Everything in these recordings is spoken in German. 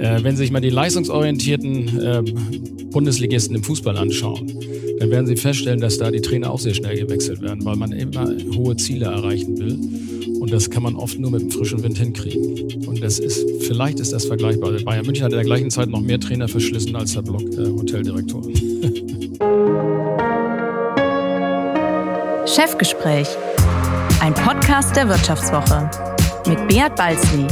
Äh, wenn Sie sich mal die leistungsorientierten äh, Bundesligisten im Fußball anschauen, dann werden Sie feststellen, dass da die Trainer auch sehr schnell gewechselt werden, weil man immer hohe Ziele erreichen will. Und das kann man oft nur mit einem frischen Wind hinkriegen. Und das ist, vielleicht ist das vergleichbar. Bayern München hat in der gleichen Zeit noch mehr Trainer verschlissen als der Block äh, Hoteldirektor. Chefgespräch, ein Podcast der Wirtschaftswoche mit Beat Balzli.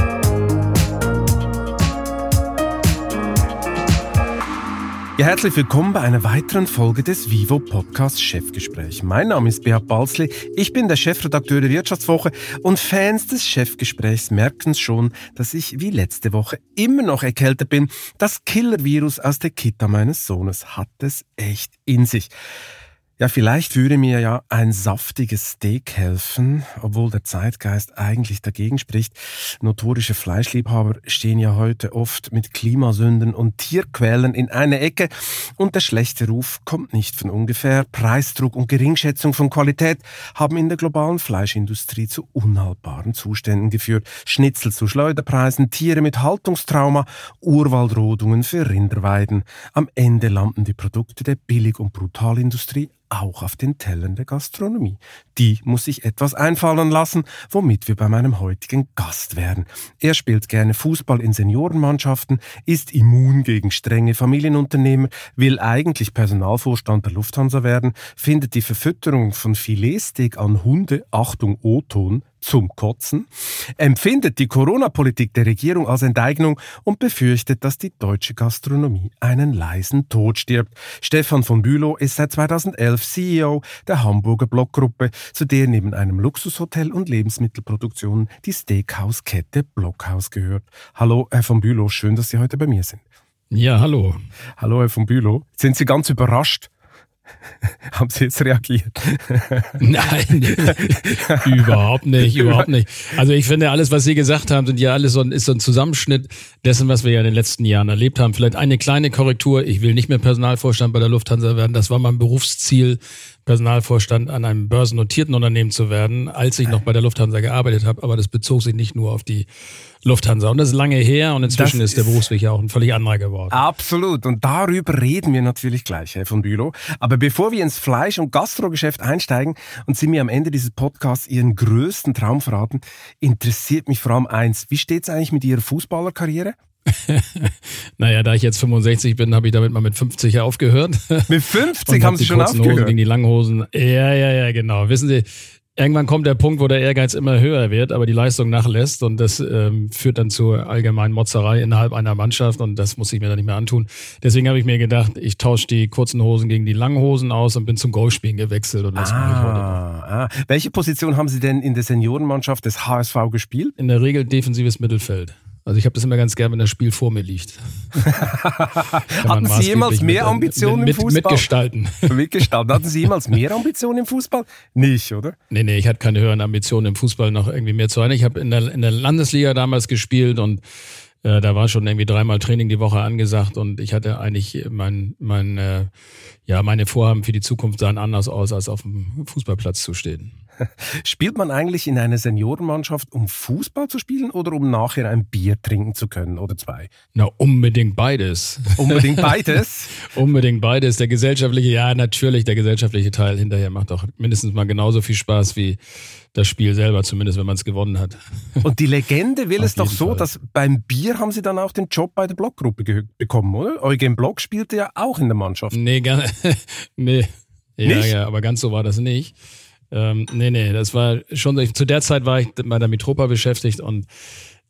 Ja, herzlich willkommen bei einer weiteren Folge des Vivo Podcast Chefgespräch. Mein Name ist Beat Balzli, ich bin der Chefredakteur der Wirtschaftswoche und Fans des Chefgesprächs merken schon, dass ich wie letzte Woche immer noch erkältet bin. Das Killer-Virus aus der Kita meines Sohnes hat es echt in sich. Ja, vielleicht würde mir ja ein saftiges Steak helfen, obwohl der Zeitgeist eigentlich dagegen spricht. Notorische Fleischliebhaber stehen ja heute oft mit Klimasünden und Tierquälen in einer Ecke und der schlechte Ruf kommt nicht von ungefähr. Preisdruck und Geringschätzung von Qualität haben in der globalen Fleischindustrie zu unhaltbaren Zuständen geführt. Schnitzel zu Schleuderpreisen, Tiere mit Haltungstrauma, Urwaldrodungen für Rinderweiden. Am Ende landen die Produkte der Billig- und Brutalindustrie auch auf den Tellern der Gastronomie. Die muss sich etwas einfallen lassen, womit wir bei meinem heutigen Gast wären. Er spielt gerne Fußball in Seniorenmannschaften, ist immun gegen strenge Familienunternehmer, will eigentlich Personalvorstand der Lufthansa werden, findet die Verfütterung von Filetsteak an Hunde, Achtung O-Ton, zum Kotzen, empfindet die Corona-Politik der Regierung als Enteignung und befürchtet, dass die deutsche Gastronomie einen leisen Tod stirbt. Stefan von Bülow ist seit 2011 CEO der Hamburger Blockgruppe, zu der neben einem Luxushotel und Lebensmittelproduktion die Steakhouse-Kette Blockhaus gehört. Hallo, Herr von Bülow, schön, dass Sie heute bei mir sind. Ja, hallo. Hallo, Herr von Bülow. Sind Sie ganz überrascht, Haben Sie jetzt reagiert? Nein, überhaupt nicht, überhaupt nicht. Also ich finde, alles, was Sie gesagt haben, sind ja alles so ein, ist so ein Zusammenschnitt dessen, was wir ja in den letzten Jahren erlebt haben. Vielleicht eine kleine Korrektur. Ich will nicht mehr Personalvorstand bei der Lufthansa werden. Das war mein Berufsziel Personalvorstand an einem börsennotierten Unternehmen zu werden, als ich noch bei der Lufthansa gearbeitet habe. Aber das bezog sich nicht nur auf die Lufthansa. Und das ist lange her und inzwischen das ist der Berufsweg ja auch ein völlig anderer geworden. Absolut. Und darüber reden wir natürlich gleich, Herr von Bülow. Aber bevor wir ins Fleisch- und Gastrogeschäft einsteigen und Sie mir am Ende dieses Podcasts Ihren größten Traum verraten, interessiert mich vor allem eins. Wie steht es eigentlich mit Ihrer Fußballerkarriere? naja, da ich jetzt 65 bin, habe ich damit mal mit 50 aufgehört. Mit 50 haben Sie schon aufgehört? Hosen gegen die langen Hosen. Ja, ja, ja, genau. Wissen Sie, irgendwann kommt der Punkt, wo der Ehrgeiz immer höher wird, aber die Leistung nachlässt und das ähm, führt dann zur allgemeinen Motzerei innerhalb einer Mannschaft und das muss ich mir dann nicht mehr antun. Deswegen habe ich mir gedacht, ich tausche die kurzen Hosen gegen die langen Hosen aus und bin zum Golfspielen gewechselt und das ah, mache ich heute ah. Welche Position haben Sie denn in der Seniorenmannschaft des HSV gespielt? In der Regel defensives Mittelfeld. Also ich habe das immer ganz gern, wenn das Spiel vor mir liegt. Hatten Sie jemals mehr Ambitionen im Fußball? Mitgestalten. Mitgestalten. Hatten Sie jemals mehr Ambitionen im Fußball? Nicht, oder? Nee, nee, ich hatte keine höheren Ambitionen im Fußball noch irgendwie mehr zu sein. Ich habe in der, in der Landesliga damals gespielt und äh, da war schon irgendwie dreimal Training die Woche angesagt und ich hatte eigentlich mein, mein, äh, ja, meine Vorhaben für die Zukunft sahen anders aus, als auf dem Fußballplatz zu stehen. Spielt man eigentlich in einer Seniorenmannschaft, um Fußball zu spielen oder um nachher ein Bier trinken zu können oder zwei? Na, unbedingt beides. Unbedingt beides? unbedingt beides. Der gesellschaftliche, ja, natürlich, der gesellschaftliche Teil hinterher macht doch mindestens mal genauso viel Spaß wie das Spiel selber, zumindest wenn man es gewonnen hat. Und die Legende will es doch so, Fall. dass beim Bier haben Sie dann auch den Job bei der Blockgruppe bekommen, oder? Eugen Block spielte ja auch in der Mannschaft. Nee, gar, nee. Ja, nicht? ja, aber ganz so war das nicht. Ähm, nee, nee, das war schon, zu der Zeit war ich bei der Mitropa beschäftigt und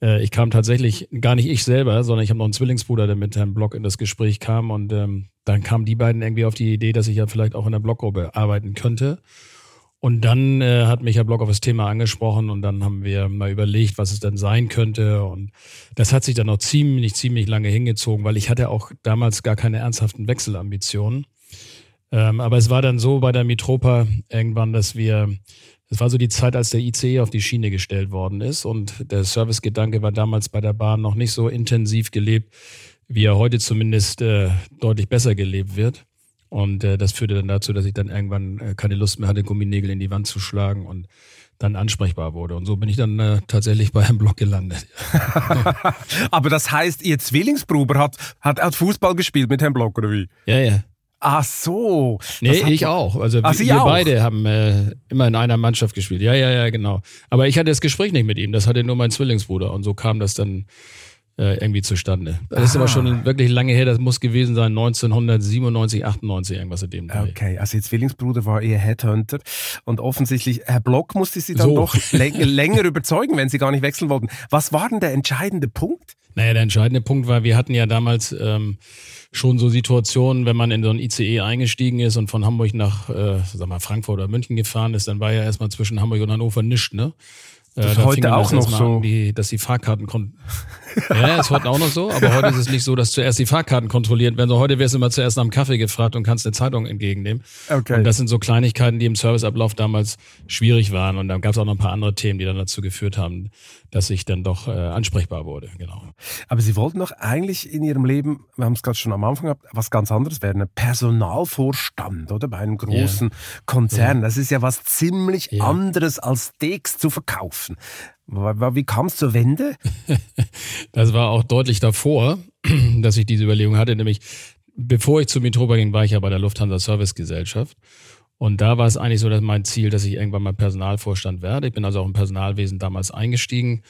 äh, ich kam tatsächlich, gar nicht ich selber, sondern ich habe noch einen Zwillingsbruder, der mit Herrn Block in das Gespräch kam und ähm, dann kamen die beiden irgendwie auf die Idee, dass ich ja vielleicht auch in der Blockgruppe arbeiten könnte. Und dann äh, hat mich Herr Block auf das Thema angesprochen und dann haben wir mal überlegt, was es denn sein könnte. Und das hat sich dann noch ziemlich, ziemlich lange hingezogen, weil ich hatte auch damals gar keine ernsthaften Wechselambitionen. Ähm, aber es war dann so bei der Mitropa irgendwann, dass wir, es war so die Zeit, als der ICE auf die Schiene gestellt worden ist und der Servicegedanke war damals bei der Bahn noch nicht so intensiv gelebt, wie er heute zumindest äh, deutlich besser gelebt wird. Und äh, das führte dann dazu, dass ich dann irgendwann äh, keine Lust mehr hatte, Gumminägel in die Wand zu schlagen und dann ansprechbar wurde. Und so bin ich dann äh, tatsächlich bei einem Blog gelandet. Aber das heißt, Ihr Zwillingsbruder hat, hat, hat Fußball gespielt mit Herrn Block, oder wie? Ja, ja. Ach so. Nee, ich auch. Also Ach, wir auch? beide haben äh, immer in einer Mannschaft gespielt. Ja, ja, ja, genau. Aber ich hatte das Gespräch nicht mit ihm. Das hatte nur mein Zwillingsbruder. Und so kam das dann äh, irgendwie zustande. Das ah. ist aber schon wirklich lange her, das muss gewesen sein, 1997, 98, irgendwas in dem Dreh. Okay, also Ihr Zwillingsbruder war Ihr Headhunter und offensichtlich, Herr Block musste Sie dann so. doch länger überzeugen, wenn Sie gar nicht wechseln wollten. Was war denn der entscheidende Punkt? Naja, der entscheidende Punkt war, wir hatten ja damals ähm, schon so Situationen, wenn man in so ein ICE eingestiegen ist und von Hamburg nach, äh, sag mal, Frankfurt oder München gefahren ist, dann war ja erstmal zwischen Hamburg und Hannover nichts, ne? Das ist äh, heute auch noch so. An, die, dass die Fahrkarten Ja, ist heute auch noch so, aber heute ist es nicht so, dass zuerst die Fahrkarten kontrolliert werden. So, heute wirst du immer zuerst nach dem Kaffee gefragt und kannst eine Zeitung entgegennehmen. Okay. Und das sind so Kleinigkeiten, die im Serviceablauf damals schwierig waren. Und dann gab es auch noch ein paar andere Themen, die dann dazu geführt haben, dass ich dann doch äh, ansprechbar wurde. Genau. Aber Sie wollten doch eigentlich in Ihrem Leben, wir haben es gerade schon am Anfang gehabt, was ganz anderes werden. Ein Personalvorstand, oder? Bei einem großen yeah. Konzern. Das ist ja was ziemlich yeah. anderes als Steaks zu verkaufen. Wie kam es zur Wende? das war auch deutlich davor, dass ich diese Überlegung hatte, nämlich bevor ich zu Mitropa ging, war ich ja bei der Lufthansa Service Gesellschaft. Und da war es eigentlich so, dass mein Ziel, dass ich irgendwann mal Personalvorstand werde. Ich bin also auch im Personalwesen damals eingestiegen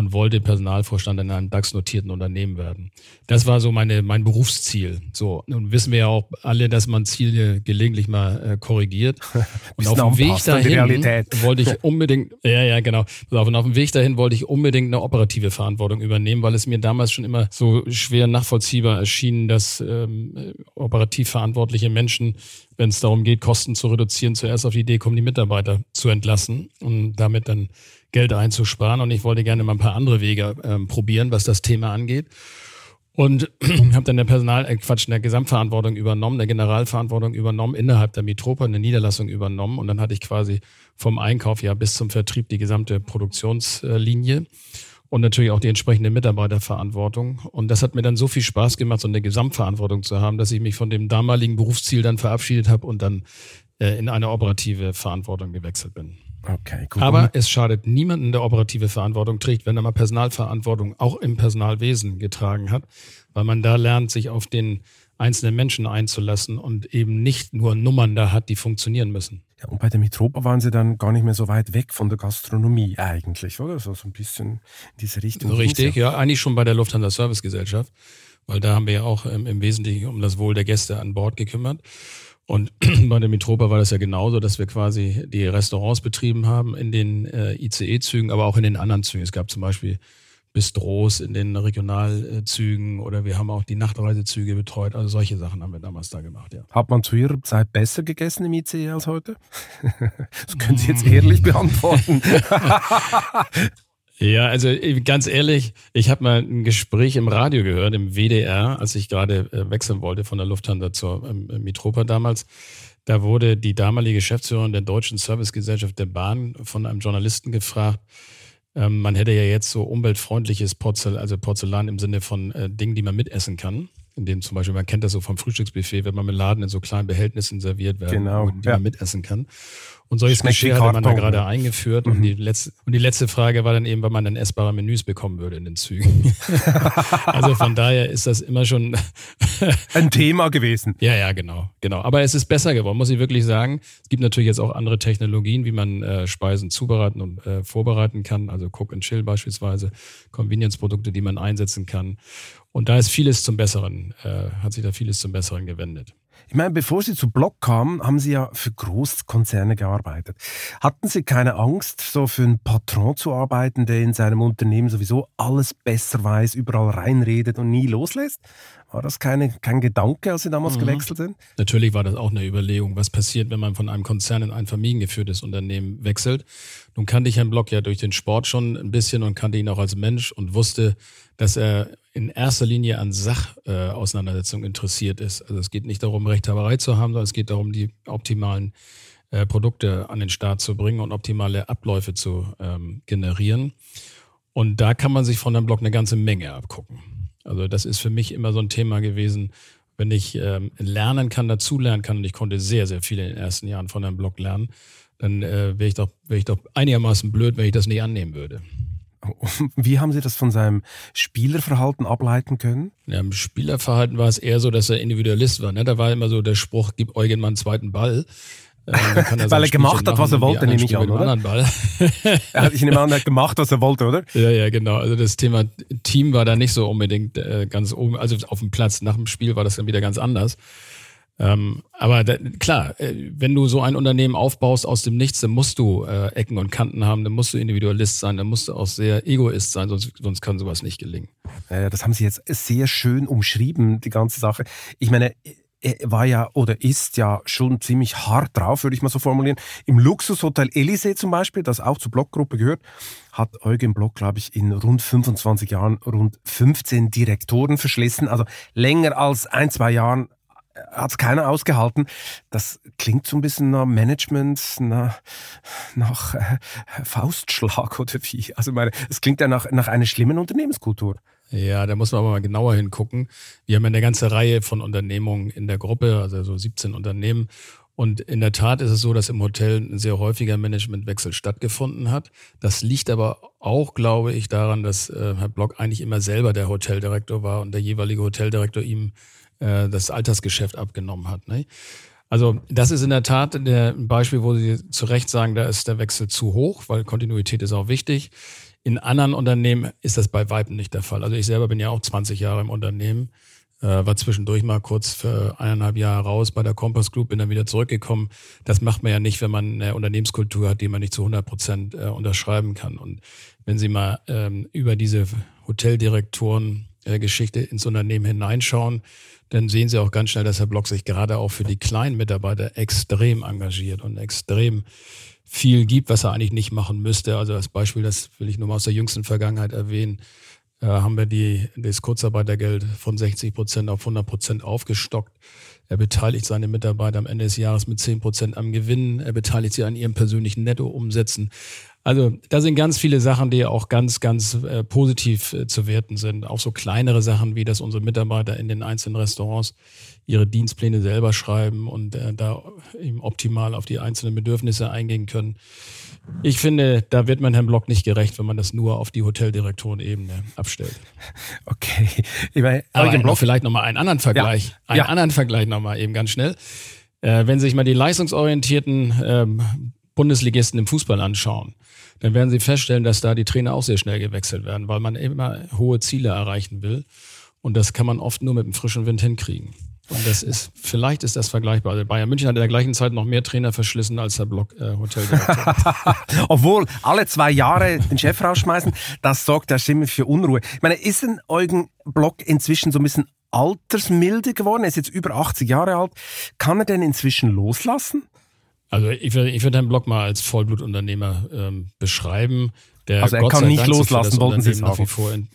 und wollte Personalvorstand in einem DAX-notierten Unternehmen werden. Das war so meine, mein Berufsziel. So, nun wissen wir ja auch alle, dass man Ziele gelegentlich mal äh, korrigiert. Und auf dem Weg dahin wollte ich unbedingt, ja, ja, genau. Und auf dem Weg dahin wollte ich unbedingt eine operative Verantwortung übernehmen, weil es mir damals schon immer so schwer nachvollziehbar erschien, dass ähm, operativ verantwortliche Menschen wenn es darum geht, Kosten zu reduzieren, zuerst auf die Idee kommen, die Mitarbeiter zu entlassen und damit dann Geld einzusparen. Und ich wollte gerne mal ein paar andere Wege ähm, probieren, was das Thema angeht. Und habe dann der Personal, äh Quatsch, der Gesamtverantwortung übernommen, der Generalverantwortung übernommen, innerhalb der Mitropa eine Niederlassung übernommen. Und dann hatte ich quasi vom Einkauf ja bis zum Vertrieb die gesamte Produktionslinie und natürlich auch die entsprechende Mitarbeiterverantwortung. Und das hat mir dann so viel Spaß gemacht, so eine Gesamtverantwortung zu haben, dass ich mich von dem damaligen Berufsziel dann verabschiedet habe und dann äh, in eine operative Verantwortung gewechselt bin. Okay, gut. Aber es schadet niemanden, der operative Verantwortung trägt, wenn er mal Personalverantwortung auch im Personalwesen getragen hat, weil man da lernt, sich auf den einzelnen Menschen einzulassen und eben nicht nur Nummern da hat, die funktionieren müssen. Ja, und bei der Mitropa waren Sie dann gar nicht mehr so weit weg von der Gastronomie eigentlich, oder? So, so ein bisschen in diese Richtung. Richtig, ja. ja, eigentlich schon bei der Lufthansa Service Gesellschaft, weil da haben wir ja auch ähm, im Wesentlichen um das Wohl der Gäste an Bord gekümmert. Und bei der Mitropa war das ja genauso, dass wir quasi die Restaurants betrieben haben in den äh, ICE-Zügen, aber auch in den anderen Zügen. Es gab zum Beispiel Bistros in den Regionalzügen oder wir haben auch die Nachtreisezüge betreut. Also solche Sachen haben wir damals da gemacht, ja. Hat man zu Ihrer Zeit besser gegessen im ICE als heute? das können Sie jetzt ehrlich beantworten. Ja, also äh, ganz ehrlich, ich habe mal ein Gespräch im Radio gehört, im WDR, als ich gerade äh, wechseln wollte von der Lufthansa zur ähm, Mitropa damals. Da wurde die damalige Geschäftsführerin der Deutschen Servicegesellschaft der Bahn von einem Journalisten gefragt, ähm, man hätte ja jetzt so umweltfreundliches Porzellan, also Porzellan im Sinne von äh, Dingen, die man mitessen kann. In dem zum Beispiel, man kennt das so vom Frühstücksbuffet, wenn man mit Laden in so kleinen Behältnissen serviert werden, genau, die ja. man mitessen kann. Und solches Geschirr hatte man da gerade eingeführt. Mhm. Und, die letzte, und die letzte Frage war dann eben, wann man dann essbare Menüs bekommen würde in den Zügen. also von daher ist das immer schon ein Thema gewesen. Ja, ja, genau, genau. Aber es ist besser geworden, muss ich wirklich sagen. Es gibt natürlich jetzt auch andere Technologien, wie man äh, Speisen zubereiten und äh, vorbereiten kann. Also Cook and Chill beispielsweise, Convenience-Produkte, die man einsetzen kann. Und da ist vieles zum Besseren, äh, hat sich da vieles zum Besseren gewendet. Ich meine, bevor Sie zu Block kamen, haben Sie ja für Großkonzerne gearbeitet. Hatten Sie keine Angst, so für einen Patron zu arbeiten, der in seinem Unternehmen sowieso alles besser weiß, überall reinredet und nie loslässt? War das keine, kein Gedanke, als Sie damals mhm. gewechselt sind? Natürlich war das auch eine Überlegung, was passiert, wenn man von einem Konzern in ein familiengeführtes Unternehmen wechselt. Nun kannte ich Herrn Block ja durch den Sport schon ein bisschen und kannte ihn auch als Mensch und wusste, dass er in erster Linie an Sachauseinandersetzungen äh, interessiert ist. Also es geht nicht darum, Rechthaberei zu haben, sondern es geht darum, die optimalen äh, Produkte an den Start zu bringen und optimale Abläufe zu ähm, generieren. Und da kann man sich von einem Blog eine ganze Menge abgucken. Also das ist für mich immer so ein Thema gewesen, wenn ich ähm, lernen kann, dazulernen kann, und ich konnte sehr, sehr viel in den ersten Jahren von einem Blog lernen, dann äh, wäre ich, doch, wär ich doch einigermaßen blöd, wenn ich das nicht annehmen würde. Wie haben Sie das von seinem Spielerverhalten ableiten können? Ja, Im Spielerverhalten war es eher so, dass er Individualist war. Ne? Da war immer so der Spruch, gib Eugen mal einen zweiten Ball. Äh, Weil er gemacht hat, was er wollte, nehme ich an, oder? Ball. er hat, ich nehme an, er hat gemacht, was er wollte, oder? Ja, ja, genau. Also das Thema Team war da nicht so unbedingt äh, ganz oben. Also auf dem Platz nach dem Spiel war das dann wieder ganz anders. Ähm, aber da, klar, äh, wenn du so ein Unternehmen aufbaust aus dem Nichts, dann musst du äh, Ecken und Kanten haben, dann musst du Individualist sein, dann musst du auch sehr Egoist sein, sonst, sonst kann sowas nicht gelingen. Äh, das haben Sie jetzt sehr schön umschrieben, die ganze Sache. Ich meine, war ja oder ist ja schon ziemlich hart drauf, würde ich mal so formulieren. Im Luxushotel Elysee zum Beispiel, das auch zur Blockgruppe gehört, hat Eugen Block, glaube ich, in rund 25 Jahren rund 15 Direktoren verschlissen. Also länger als ein, zwei Jahren hat es keiner ausgehalten. Das klingt so ein bisschen nach Management, nach, nach äh, Faustschlag oder wie. Also meine, es klingt ja nach, nach einer schlimmen Unternehmenskultur. Ja, da muss man aber mal genauer hingucken. Wir haben eine ganze Reihe von Unternehmungen in der Gruppe, also so 17 Unternehmen. Und in der Tat ist es so, dass im Hotel ein sehr häufiger Managementwechsel stattgefunden hat. Das liegt aber auch, glaube ich, daran, dass äh, Herr Block eigentlich immer selber der Hoteldirektor war und der jeweilige Hoteldirektor ihm äh, das Altersgeschäft abgenommen hat. Ne? Also das ist in der Tat ein Beispiel, wo Sie zu Recht sagen, da ist der Wechsel zu hoch, weil Kontinuität ist auch wichtig. In anderen Unternehmen ist das bei Weitem nicht der Fall. Also ich selber bin ja auch 20 Jahre im Unternehmen, äh, war zwischendurch mal kurz für eineinhalb Jahre raus bei der Compass Group, bin dann wieder zurückgekommen. Das macht man ja nicht, wenn man eine Unternehmenskultur hat, die man nicht zu 100 Prozent äh, unterschreiben kann. Und wenn Sie mal ähm, über diese Hoteldirektoren äh, Geschichte ins Unternehmen hineinschauen, dann sehen Sie auch ganz schnell, dass Herr Block sich gerade auch für die kleinen Mitarbeiter extrem engagiert und extrem viel gibt, was er eigentlich nicht machen müsste. Also als Beispiel, das will ich nur mal aus der jüngsten Vergangenheit erwähnen, äh, haben wir die, das Kurzarbeitergeld von 60 Prozent auf 100 Prozent aufgestockt. Er beteiligt seine Mitarbeiter am Ende des Jahres mit 10 Prozent am Gewinn. Er beteiligt sie an ihren persönlichen Nettoumsätzen. Also da sind ganz viele Sachen, die auch ganz, ganz äh, positiv äh, zu werten sind. Auch so kleinere Sachen, wie dass unsere Mitarbeiter in den einzelnen Restaurants ihre Dienstpläne selber schreiben und äh, da eben optimal auf die einzelnen Bedürfnisse eingehen können. Ich finde, da wird man Herrn Block nicht gerecht, wenn man das nur auf die Hoteldirektorenebene abstellt. Okay. Ich meine, Aber Block vielleicht nochmal einen anderen Vergleich. Ja. Einen ja. anderen Vergleich nochmal eben ganz schnell. Äh, wenn sich mal die leistungsorientierten ähm, Bundesligisten im Fußball anschauen, dann werden Sie feststellen, dass da die Trainer auch sehr schnell gewechselt werden, weil man immer hohe Ziele erreichen will. Und das kann man oft nur mit einem frischen Wind hinkriegen. Und das ist, vielleicht ist das vergleichbar. Also Bayern München hat in der gleichen Zeit noch mehr Trainer verschlissen als der Block äh, Hoteldirektor. Obwohl alle zwei Jahre den Chef rausschmeißen, das sorgt ja ziemlich für Unruhe. Ich meine, ist denn Eugen Block inzwischen so ein bisschen altersmilde geworden? Er ist jetzt über 80 Jahre alt. Kann er denn inzwischen loslassen? Also ich würde ich würd Herrn Block mal als Vollblutunternehmer ähm, beschreiben. Der also er Gott kann nicht loslassen, wollten Sie sagen. In,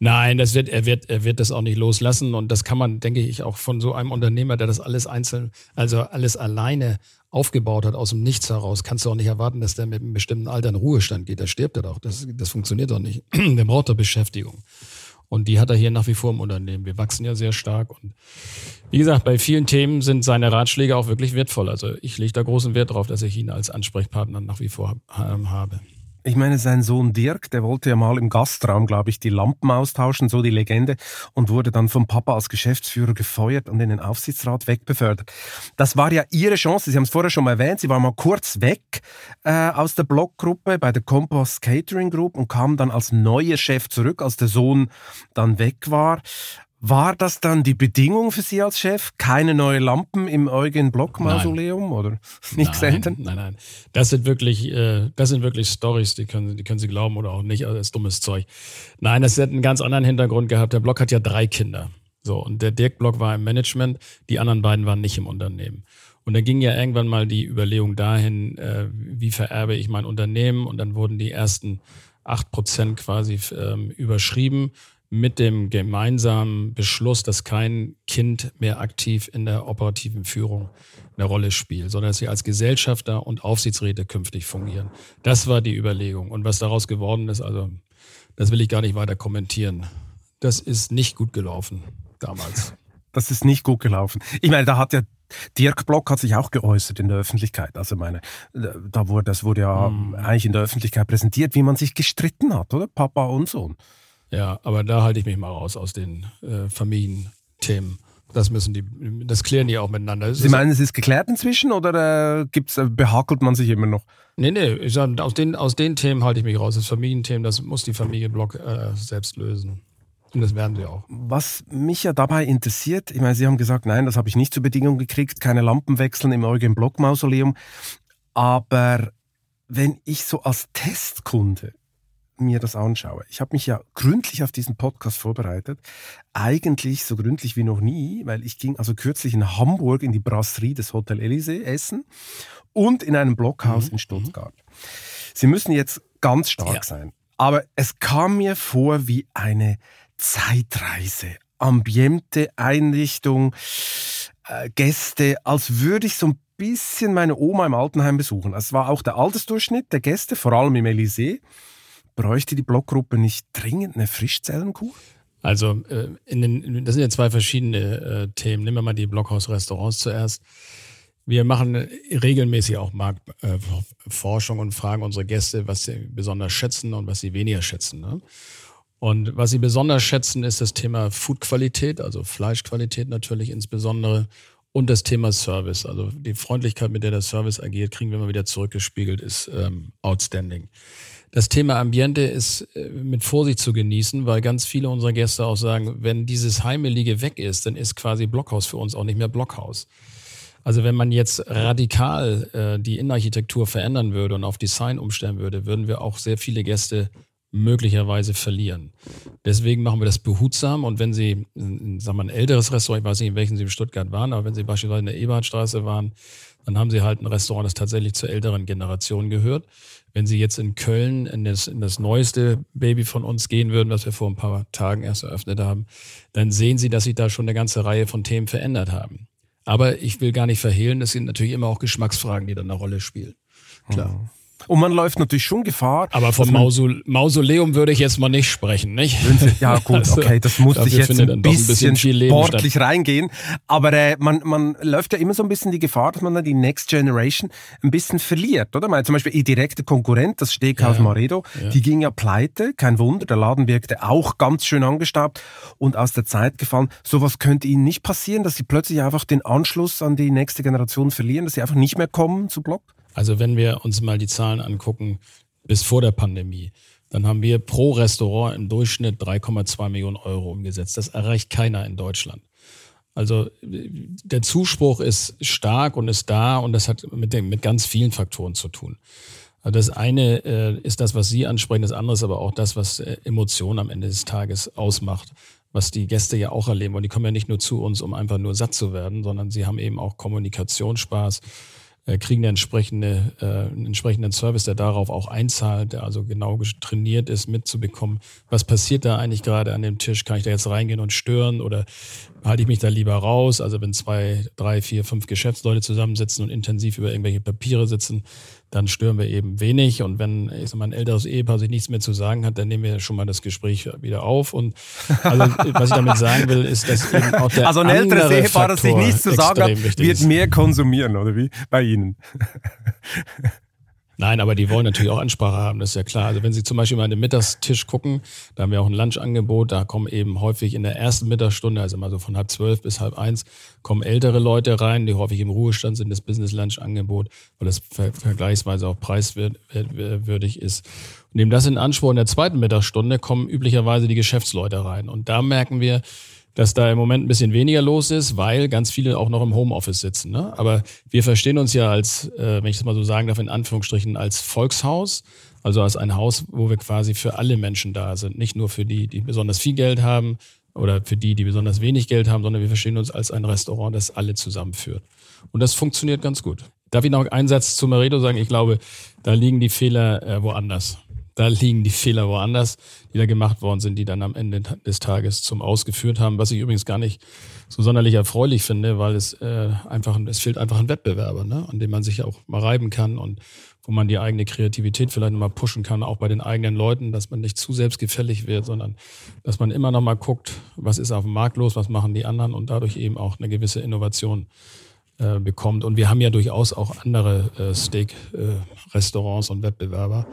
Nein, das wird, er wird, er wird das auch nicht loslassen. Und das kann man, denke ich, auch von so einem Unternehmer, der das alles einzeln, also alles alleine aufgebaut hat, aus dem Nichts heraus, kannst du auch nicht erwarten, dass der mit einem bestimmten Alter in Ruhestand geht. Da stirbt er doch. Das, das funktioniert doch nicht. der braucht doch Beschäftigung. Und die hat er hier nach wie vor im Unternehmen. Wir wachsen ja sehr stark. Und wie gesagt, bei vielen Themen sind seine Ratschläge auch wirklich wertvoll. Also ich lege da großen Wert darauf, dass ich ihn als Ansprechpartner nach wie vor ähm, habe. Ich meine, sein Sohn Dirk, der wollte ja mal im Gastraum, glaube ich, die Lampen austauschen, so die Legende, und wurde dann vom Papa als Geschäftsführer gefeuert und in den Aufsichtsrat wegbefördert. Das war ja Ihre Chance, Sie haben es vorher schon mal erwähnt, Sie waren mal kurz weg äh, aus der Blockgruppe bei der Compass Catering Group und kamen dann als neuer Chef zurück, als der Sohn dann weg war. War das dann die Bedingung für Sie als Chef? Keine neue Lampen im Eugen Block Mausoleum oder nichts nein, ändern? Nein, nein. Das sind wirklich, äh, das sind wirklich Stories, die können, die können Sie glauben oder auch nicht. Also das ist dummes Zeug. Nein, das hat einen ganz anderen Hintergrund gehabt. Der Block hat ja drei Kinder. So und der Dirk Block war im Management, die anderen beiden waren nicht im Unternehmen. Und dann ging ja irgendwann mal die Überlegung dahin, äh, wie vererbe ich mein Unternehmen? Und dann wurden die ersten acht Prozent quasi ähm, überschrieben mit dem gemeinsamen Beschluss, dass kein Kind mehr aktiv in der operativen Führung eine Rolle spielt, sondern dass sie als Gesellschafter und Aufsichtsräte künftig fungieren. Das war die Überlegung. Und was daraus geworden ist, also das will ich gar nicht weiter kommentieren. Das ist nicht gut gelaufen damals. Das ist nicht gut gelaufen. Ich meine, da hat ja Dirk Block hat sich auch geäußert in der Öffentlichkeit. Also meine, da wurde, das wurde ja mhm. eigentlich in der Öffentlichkeit präsentiert, wie man sich gestritten hat, oder? Papa und Sohn. Ja, aber da halte ich mich mal raus aus den äh, Familienthemen. Das müssen die, das klären die auch miteinander. Sie meinen, es ist geklärt inzwischen oder gibt's, äh, behakelt man sich immer noch? Nee, nee, ich sag, aus, den, aus den Themen halte ich mich raus. Das Familienthemen, das muss die Familie Block äh, selbst lösen. Und das werden sie auch. Was mich ja dabei interessiert, ich meine, Sie haben gesagt, nein, das habe ich nicht zur Bedingung gekriegt, keine Lampen wechseln im Eugen Block Mausoleum. Aber wenn ich so als Testkunde mir das anschaue, ich habe mich ja gründlich auf diesen Podcast vorbereitet, eigentlich so gründlich wie noch nie, weil ich ging also kürzlich in Hamburg in die Brasserie des Hotel Elysee essen und in einem Blockhaus mhm. in Stuttgart. Sie müssen jetzt ganz stark ja. sein. Aber es kam mir vor wie eine Zeitreise, Ambiente, Einrichtung, äh, Gäste, als würde ich so ein bisschen meine Oma im Altenheim besuchen. Es war auch der Altersdurchschnitt der Gäste, vor allem im Elysée. Bräuchte die Blockgruppe nicht dringend eine Frischzellenkuh? Also, äh, in den, das sind ja zwei verschiedene äh, Themen. Nehmen wir mal die Blockhaus-Restaurants zuerst. Wir machen regelmäßig auch Marktforschung äh, und fragen unsere Gäste, was sie besonders schätzen und was sie weniger schätzen. Ne? Und was sie besonders schätzen, ist das Thema Foodqualität, also Fleischqualität natürlich insbesondere und das Thema Service. Also die Freundlichkeit, mit der der Service agiert, kriegen wir immer wieder zurückgespiegelt, ist ähm, outstanding. Das Thema Ambiente ist äh, mit Vorsicht zu genießen, weil ganz viele unserer Gäste auch sagen, wenn dieses Heimelige weg ist, dann ist quasi Blockhaus für uns auch nicht mehr Blockhaus. Also wenn man jetzt radikal äh, die Innenarchitektur verändern würde und auf Design umstellen würde, würden wir auch sehr viele Gäste möglicherweise verlieren. Deswegen machen wir das behutsam und wenn Sie, sagen wir mal, ein älteres Restaurant, ich weiß nicht, in welchem Sie in Stuttgart waren, aber wenn Sie beispielsweise in der Eberhardstraße waren, dann haben Sie halt ein Restaurant, das tatsächlich zur älteren Generation gehört. Wenn Sie jetzt in Köln in das, in das neueste Baby von uns gehen würden, was wir vor ein paar Tagen erst eröffnet haben, dann sehen Sie, dass sich da schon eine ganze Reihe von Themen verändert haben. Aber ich will gar nicht verhehlen, es sind natürlich immer auch Geschmacksfragen, die dann eine Rolle spielen. Klar. Und man läuft natürlich schon Gefahr. Aber vom Mausol Mausoleum würde ich jetzt mal nicht sprechen, nicht? Ja gut, also, okay, das muss ich jetzt ein bisschen, ein bisschen sportlich statt. reingehen. Aber äh, man, man läuft ja immer so ein bisschen die Gefahr, dass man dann die Next Generation ein bisschen verliert, oder? Meine, zum Beispiel ihr direkter Konkurrent, das Steakhouse ja, Maredo, ja. die ging ja pleite, kein Wunder, der Laden wirkte auch ganz schön angestaubt und aus der Zeit gefallen. Sowas könnte ihnen nicht passieren, dass sie plötzlich einfach den Anschluss an die nächste Generation verlieren, dass sie einfach nicht mehr kommen zu Block? Also wenn wir uns mal die Zahlen angucken, bis vor der Pandemie, dann haben wir pro Restaurant im Durchschnitt 3,2 Millionen Euro umgesetzt. Das erreicht keiner in Deutschland. Also der Zuspruch ist stark und ist da und das hat mit, dem, mit ganz vielen Faktoren zu tun. Also das eine äh, ist das, was Sie ansprechen, das andere ist aber auch das, was äh, Emotionen am Ende des Tages ausmacht, was die Gäste ja auch erleben. Und die kommen ja nicht nur zu uns, um einfach nur satt zu werden, sondern sie haben eben auch Kommunikationsspaß kriegen eine entsprechende, äh, einen entsprechenden Service, der darauf auch einzahlt, der also genau trainiert ist, mitzubekommen, was passiert da eigentlich gerade an dem Tisch? Kann ich da jetzt reingehen und stören oder halte ich mich da lieber raus? Also wenn zwei, drei, vier, fünf Geschäftsleute zusammensitzen und intensiv über irgendwelche Papiere sitzen, dann stören wir eben wenig. Und wenn ich sag mal, ein älteres Ehepaar sich nichts mehr zu sagen hat, dann nehmen wir schon mal das Gespräch wieder auf. Und also, was ich damit sagen will, ist, dass eben auch der Also ein älteres Ehepaar, das sich nichts zu sagen hat, wird mehr konsumieren, oder wie? Bei Ihnen. Nein, aber die wollen natürlich auch Ansprache haben, das ist ja klar. Also wenn Sie zum Beispiel mal an den Mittagstisch gucken, da haben wir auch ein Lunchangebot, da kommen eben häufig in der ersten Mittagsstunde, also immer so von halb zwölf bis halb eins, kommen ältere Leute rein, die häufig im Ruhestand sind, das Business Lunch Angebot, weil das ver vergleichsweise auch preiswürdig ist. Und nehmen das in Anspruch in der zweiten Mittagsstunde kommen üblicherweise die Geschäftsleute rein. Und da merken wir, dass da im Moment ein bisschen weniger los ist, weil ganz viele auch noch im Homeoffice sitzen. Ne? Aber wir verstehen uns ja als, äh, wenn ich das mal so sagen darf, in Anführungsstrichen als Volkshaus, also als ein Haus, wo wir quasi für alle Menschen da sind, nicht nur für die, die besonders viel Geld haben oder für die, die besonders wenig Geld haben, sondern wir verstehen uns als ein Restaurant, das alle zusammenführt. Und das funktioniert ganz gut. Darf ich noch einen Satz zu Maredo sagen? Ich glaube, da liegen die Fehler äh, woanders. Da liegen die Fehler woanders, die da gemacht worden sind, die dann am Ende des Tages zum Ausgeführt haben, was ich übrigens gar nicht so sonderlich erfreulich finde, weil es äh, einfach, es fehlt einfach ein Wettbewerber, ne, an dem man sich auch mal reiben kann und wo man die eigene Kreativität vielleicht nochmal pushen kann, auch bei den eigenen Leuten, dass man nicht zu selbstgefällig wird, sondern dass man immer nochmal guckt, was ist auf dem Markt los, was machen die anderen und dadurch eben auch eine gewisse Innovation äh, bekommt. Und wir haben ja durchaus auch andere äh, Steak-Restaurants äh, und Wettbewerber.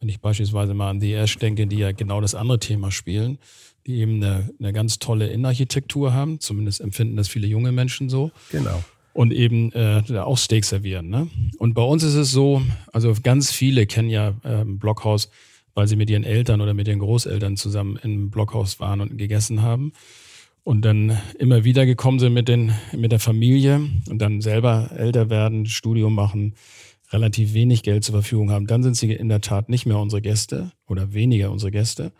Wenn ich beispielsweise mal an die Ash denke, die ja genau das andere Thema spielen, die eben eine, eine ganz tolle Innenarchitektur haben, zumindest empfinden das viele junge Menschen so. Genau und eben äh, auch Steak servieren. Ne? Und bei uns ist es so, also ganz viele kennen ja äh, Blockhaus, weil sie mit ihren Eltern oder mit ihren Großeltern zusammen im Blockhaus waren und gegessen haben und dann immer wieder gekommen sind mit, den, mit der Familie und dann selber älter werden, Studium machen, relativ wenig Geld zur Verfügung haben, dann sind sie in der Tat nicht mehr unsere Gäste oder weniger unsere Gäste.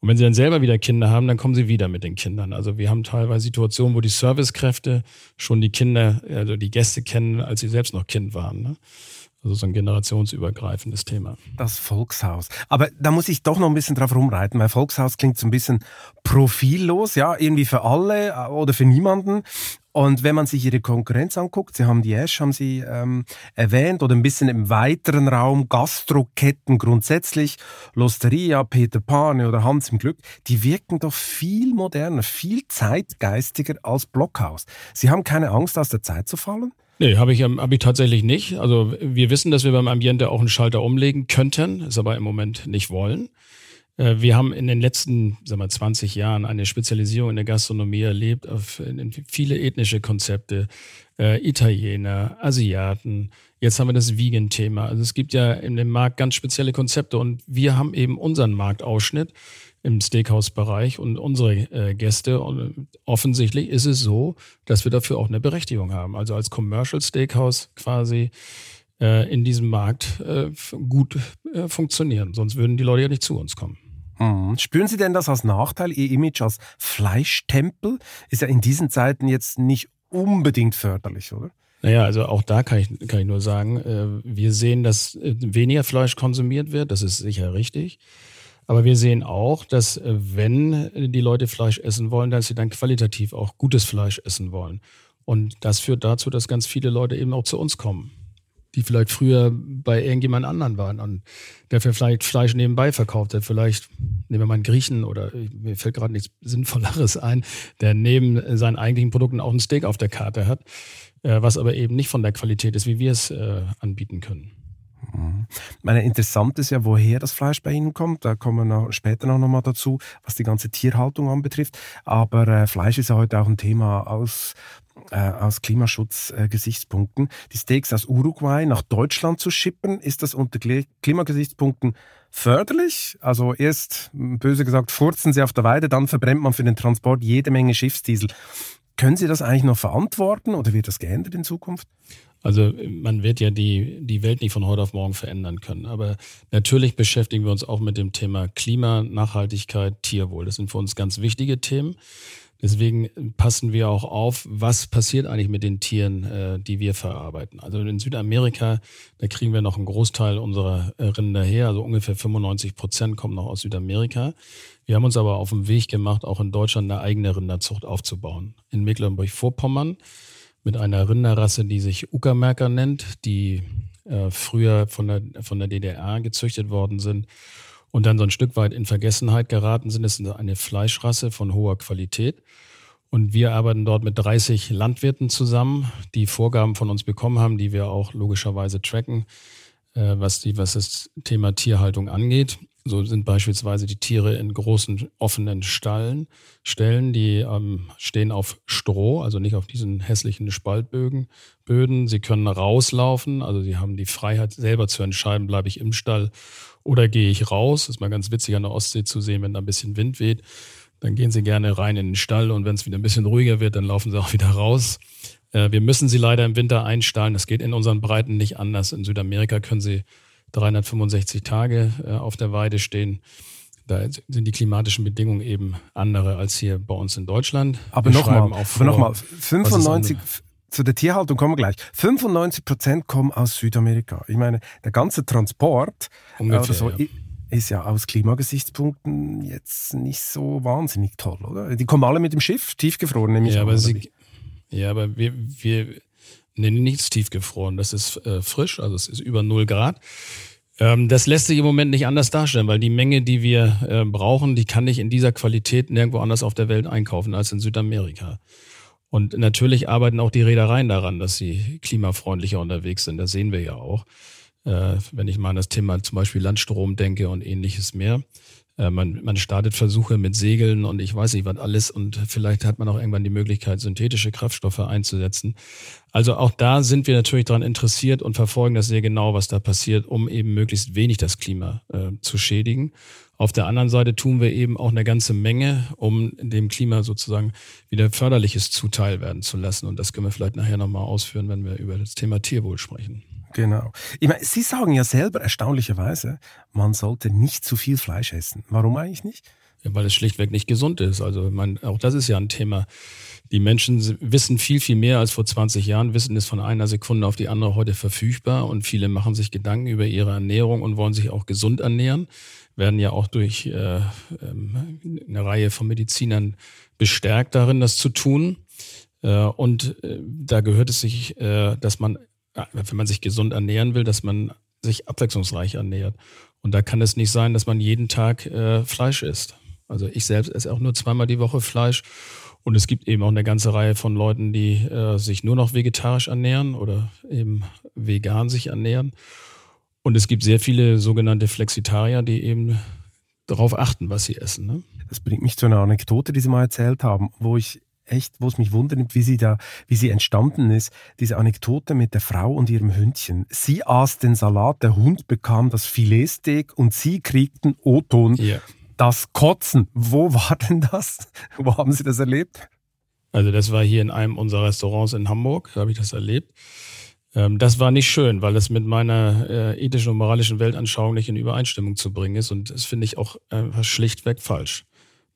Und wenn sie dann selber wieder Kinder haben, dann kommen sie wieder mit den Kindern. Also wir haben teilweise Situationen, wo die Servicekräfte schon die Kinder, also die Gäste kennen, als sie selbst noch Kind waren. Ne? Also so ein generationsübergreifendes Thema. Das Volkshaus. Aber da muss ich doch noch ein bisschen drauf rumreiten, weil Volkshaus klingt so ein bisschen profillos, ja, irgendwie für alle äh, oder für niemanden. Und wenn man sich ihre Konkurrenz anguckt, Sie haben die Ash, haben Sie ähm, erwähnt, oder ein bisschen im weiteren Raum, Gastroketten grundsätzlich, Losteria, Peter Pane oder Hans im Glück, die wirken doch viel moderner, viel zeitgeistiger als Blockhaus. Sie haben keine Angst, aus der Zeit zu fallen? Nee, habe ich, hab ich tatsächlich nicht. Also wir wissen, dass wir beim Ambiente auch einen Schalter umlegen könnten, es aber im Moment nicht wollen. Äh, wir haben in den letzten sagen wir, 20 Jahren eine Spezialisierung in der Gastronomie erlebt auf viele ethnische Konzepte, äh, Italiener, Asiaten. Jetzt haben wir das Vegan-Thema. Also es gibt ja in dem Markt ganz spezielle Konzepte und wir haben eben unseren Marktausschnitt im Steakhouse-Bereich und unsere äh, Gäste. Und offensichtlich ist es so, dass wir dafür auch eine Berechtigung haben. Also als Commercial Steakhouse quasi äh, in diesem Markt äh, gut äh, funktionieren. Sonst würden die Leute ja nicht zu uns kommen. Mhm. Spüren Sie denn das als Nachteil? Ihr Image als Fleischtempel ist ja in diesen Zeiten jetzt nicht unbedingt förderlich, oder? Naja, also auch da kann ich, kann ich nur sagen, äh, wir sehen, dass äh, weniger Fleisch konsumiert wird. Das ist sicher richtig. Aber wir sehen auch, dass äh, wenn die Leute Fleisch essen wollen, dass sie dann qualitativ auch gutes Fleisch essen wollen. Und das führt dazu, dass ganz viele Leute eben auch zu uns kommen die vielleicht früher bei irgendjemand anderen waren und der vielleicht Fleisch nebenbei verkauft hat. Vielleicht nehmen wir mal einen Griechen oder mir fällt gerade nichts Sinnvolleres ein, der neben seinen eigentlichen Produkten auch ein Steak auf der Karte hat, äh, was aber eben nicht von der Qualität ist, wie wir es äh, anbieten können. Mhm. Meine interessant ist ja, woher das Fleisch bei Ihnen kommt. Da kommen wir noch, später noch mal dazu, was die ganze Tierhaltung anbetrifft. Aber äh, Fleisch ist ja heute auch ein Thema aus äh, aus Klimaschutzgesichtspunkten. Äh, die Steaks aus Uruguay nach Deutschland zu schippen, ist das unter Klimagesichtspunkten förderlich? Also erst, böse gesagt, furzen sie auf der Weide, dann verbrennt man für den Transport jede Menge Schiffsdiesel. Können Sie das eigentlich noch verantworten oder wird das geändert in Zukunft? Also man wird ja die, die Welt nicht von heute auf morgen verändern können. Aber natürlich beschäftigen wir uns auch mit dem Thema Klima, Nachhaltigkeit, Tierwohl. Das sind für uns ganz wichtige Themen. Deswegen passen wir auch auf, was passiert eigentlich mit den Tieren, äh, die wir verarbeiten. Also in Südamerika, da kriegen wir noch einen Großteil unserer äh, Rinder her, also ungefähr 95 Prozent kommen noch aus Südamerika. Wir haben uns aber auf den Weg gemacht, auch in Deutschland eine eigene Rinderzucht aufzubauen. In Mecklenburg-Vorpommern mit einer Rinderrasse, die sich Uckermärker nennt, die äh, früher von der, von der DDR gezüchtet worden sind und dann so ein Stück weit in Vergessenheit geraten sind. Es ist eine Fleischrasse von hoher Qualität. Und wir arbeiten dort mit 30 Landwirten zusammen, die Vorgaben von uns bekommen haben, die wir auch logischerweise tracken, äh, was, die, was das Thema Tierhaltung angeht. So sind beispielsweise die Tiere in großen offenen Stallen, Stellen, die ähm, stehen auf Stroh, also nicht auf diesen hässlichen Spaltbögen, Böden. Sie können rauslaufen, also sie haben die Freiheit selber zu entscheiden, bleibe ich im Stall oder gehe ich raus. Ist mal ganz witzig an der Ostsee zu sehen, wenn da ein bisschen Wind weht. Dann gehen sie gerne rein in den Stall und wenn es wieder ein bisschen ruhiger wird, dann laufen sie auch wieder raus. Äh, wir müssen sie leider im Winter einstallen. Das geht in unseren Breiten nicht anders. In Südamerika können sie 365 Tage äh, auf der Weide stehen. Da sind die klimatischen Bedingungen eben andere als hier bei uns in Deutschland. Aber nochmal, noch 95, zu der Tierhaltung kommen wir gleich. 95 Prozent kommen aus Südamerika. Ich meine, der ganze Transport äh, Ungefähr, so, ja. ist ja aus Klimagesichtspunkten jetzt nicht so wahnsinnig toll, oder? Die kommen alle mit dem Schiff, tiefgefroren, nämlich. Ja, aber, sie, ja, aber wir, wir nennen nichts tiefgefroren. Das ist äh, frisch, also es ist über 0 Grad. Ähm, das lässt sich im Moment nicht anders darstellen, weil die Menge, die wir äh, brauchen, die kann ich in dieser Qualität nirgendwo anders auf der Welt einkaufen als in Südamerika. Und natürlich arbeiten auch die Reedereien daran, dass sie klimafreundlicher unterwegs sind. Das sehen wir ja auch. Äh, wenn ich mal an das Thema zum Beispiel Landstrom denke und ähnliches mehr. Äh, man, man startet Versuche mit Segeln und ich weiß nicht was alles und vielleicht hat man auch irgendwann die Möglichkeit, synthetische Kraftstoffe einzusetzen. Also auch da sind wir natürlich daran interessiert und verfolgen das sehr genau, was da passiert, um eben möglichst wenig das Klima äh, zu schädigen. Auf der anderen Seite tun wir eben auch eine ganze Menge, um dem Klima sozusagen wieder förderliches zuteil werden zu lassen. Und das können wir vielleicht nachher nochmal ausführen, wenn wir über das Thema Tierwohl sprechen. Genau. Ich meine, Sie sagen ja selber erstaunlicherweise, man sollte nicht zu viel Fleisch essen. Warum eigentlich nicht? Ja, weil es schlichtweg nicht gesund ist. Also man, auch das ist ja ein Thema. Die Menschen wissen viel, viel mehr als vor 20 Jahren. Wissen ist von einer Sekunde auf die andere heute verfügbar und viele machen sich Gedanken über ihre Ernährung und wollen sich auch gesund ernähren. Werden ja auch durch äh, ähm, eine Reihe von Medizinern bestärkt darin, das zu tun. Äh, und äh, da gehört es sich, äh, dass man wenn man sich gesund ernähren will, dass man sich abwechslungsreich ernährt. Und da kann es nicht sein, dass man jeden Tag äh, Fleisch isst. Also ich selbst esse auch nur zweimal die Woche Fleisch. Und es gibt eben auch eine ganze Reihe von Leuten, die äh, sich nur noch vegetarisch ernähren oder eben vegan sich ernähren. Und es gibt sehr viele sogenannte Flexitarier, die eben darauf achten, was sie essen. Ne? Das bringt mich zu einer Anekdote, die Sie mal erzählt haben, wo ich echt, wo es mich wundert, wie sie da, wie sie entstanden ist, diese Anekdote mit der Frau und ihrem Hündchen. Sie aß den Salat, der Hund bekam das Filetsteak und sie kriegten O-Ton. Das Kotzen. Wo war denn das? Wo haben Sie das erlebt? Also das war hier in einem unserer Restaurants in Hamburg, da habe ich das erlebt. Ähm, das war nicht schön, weil es mit meiner äh, ethischen und moralischen Weltanschauung nicht in Übereinstimmung zu bringen ist und das finde ich auch einfach schlichtweg falsch.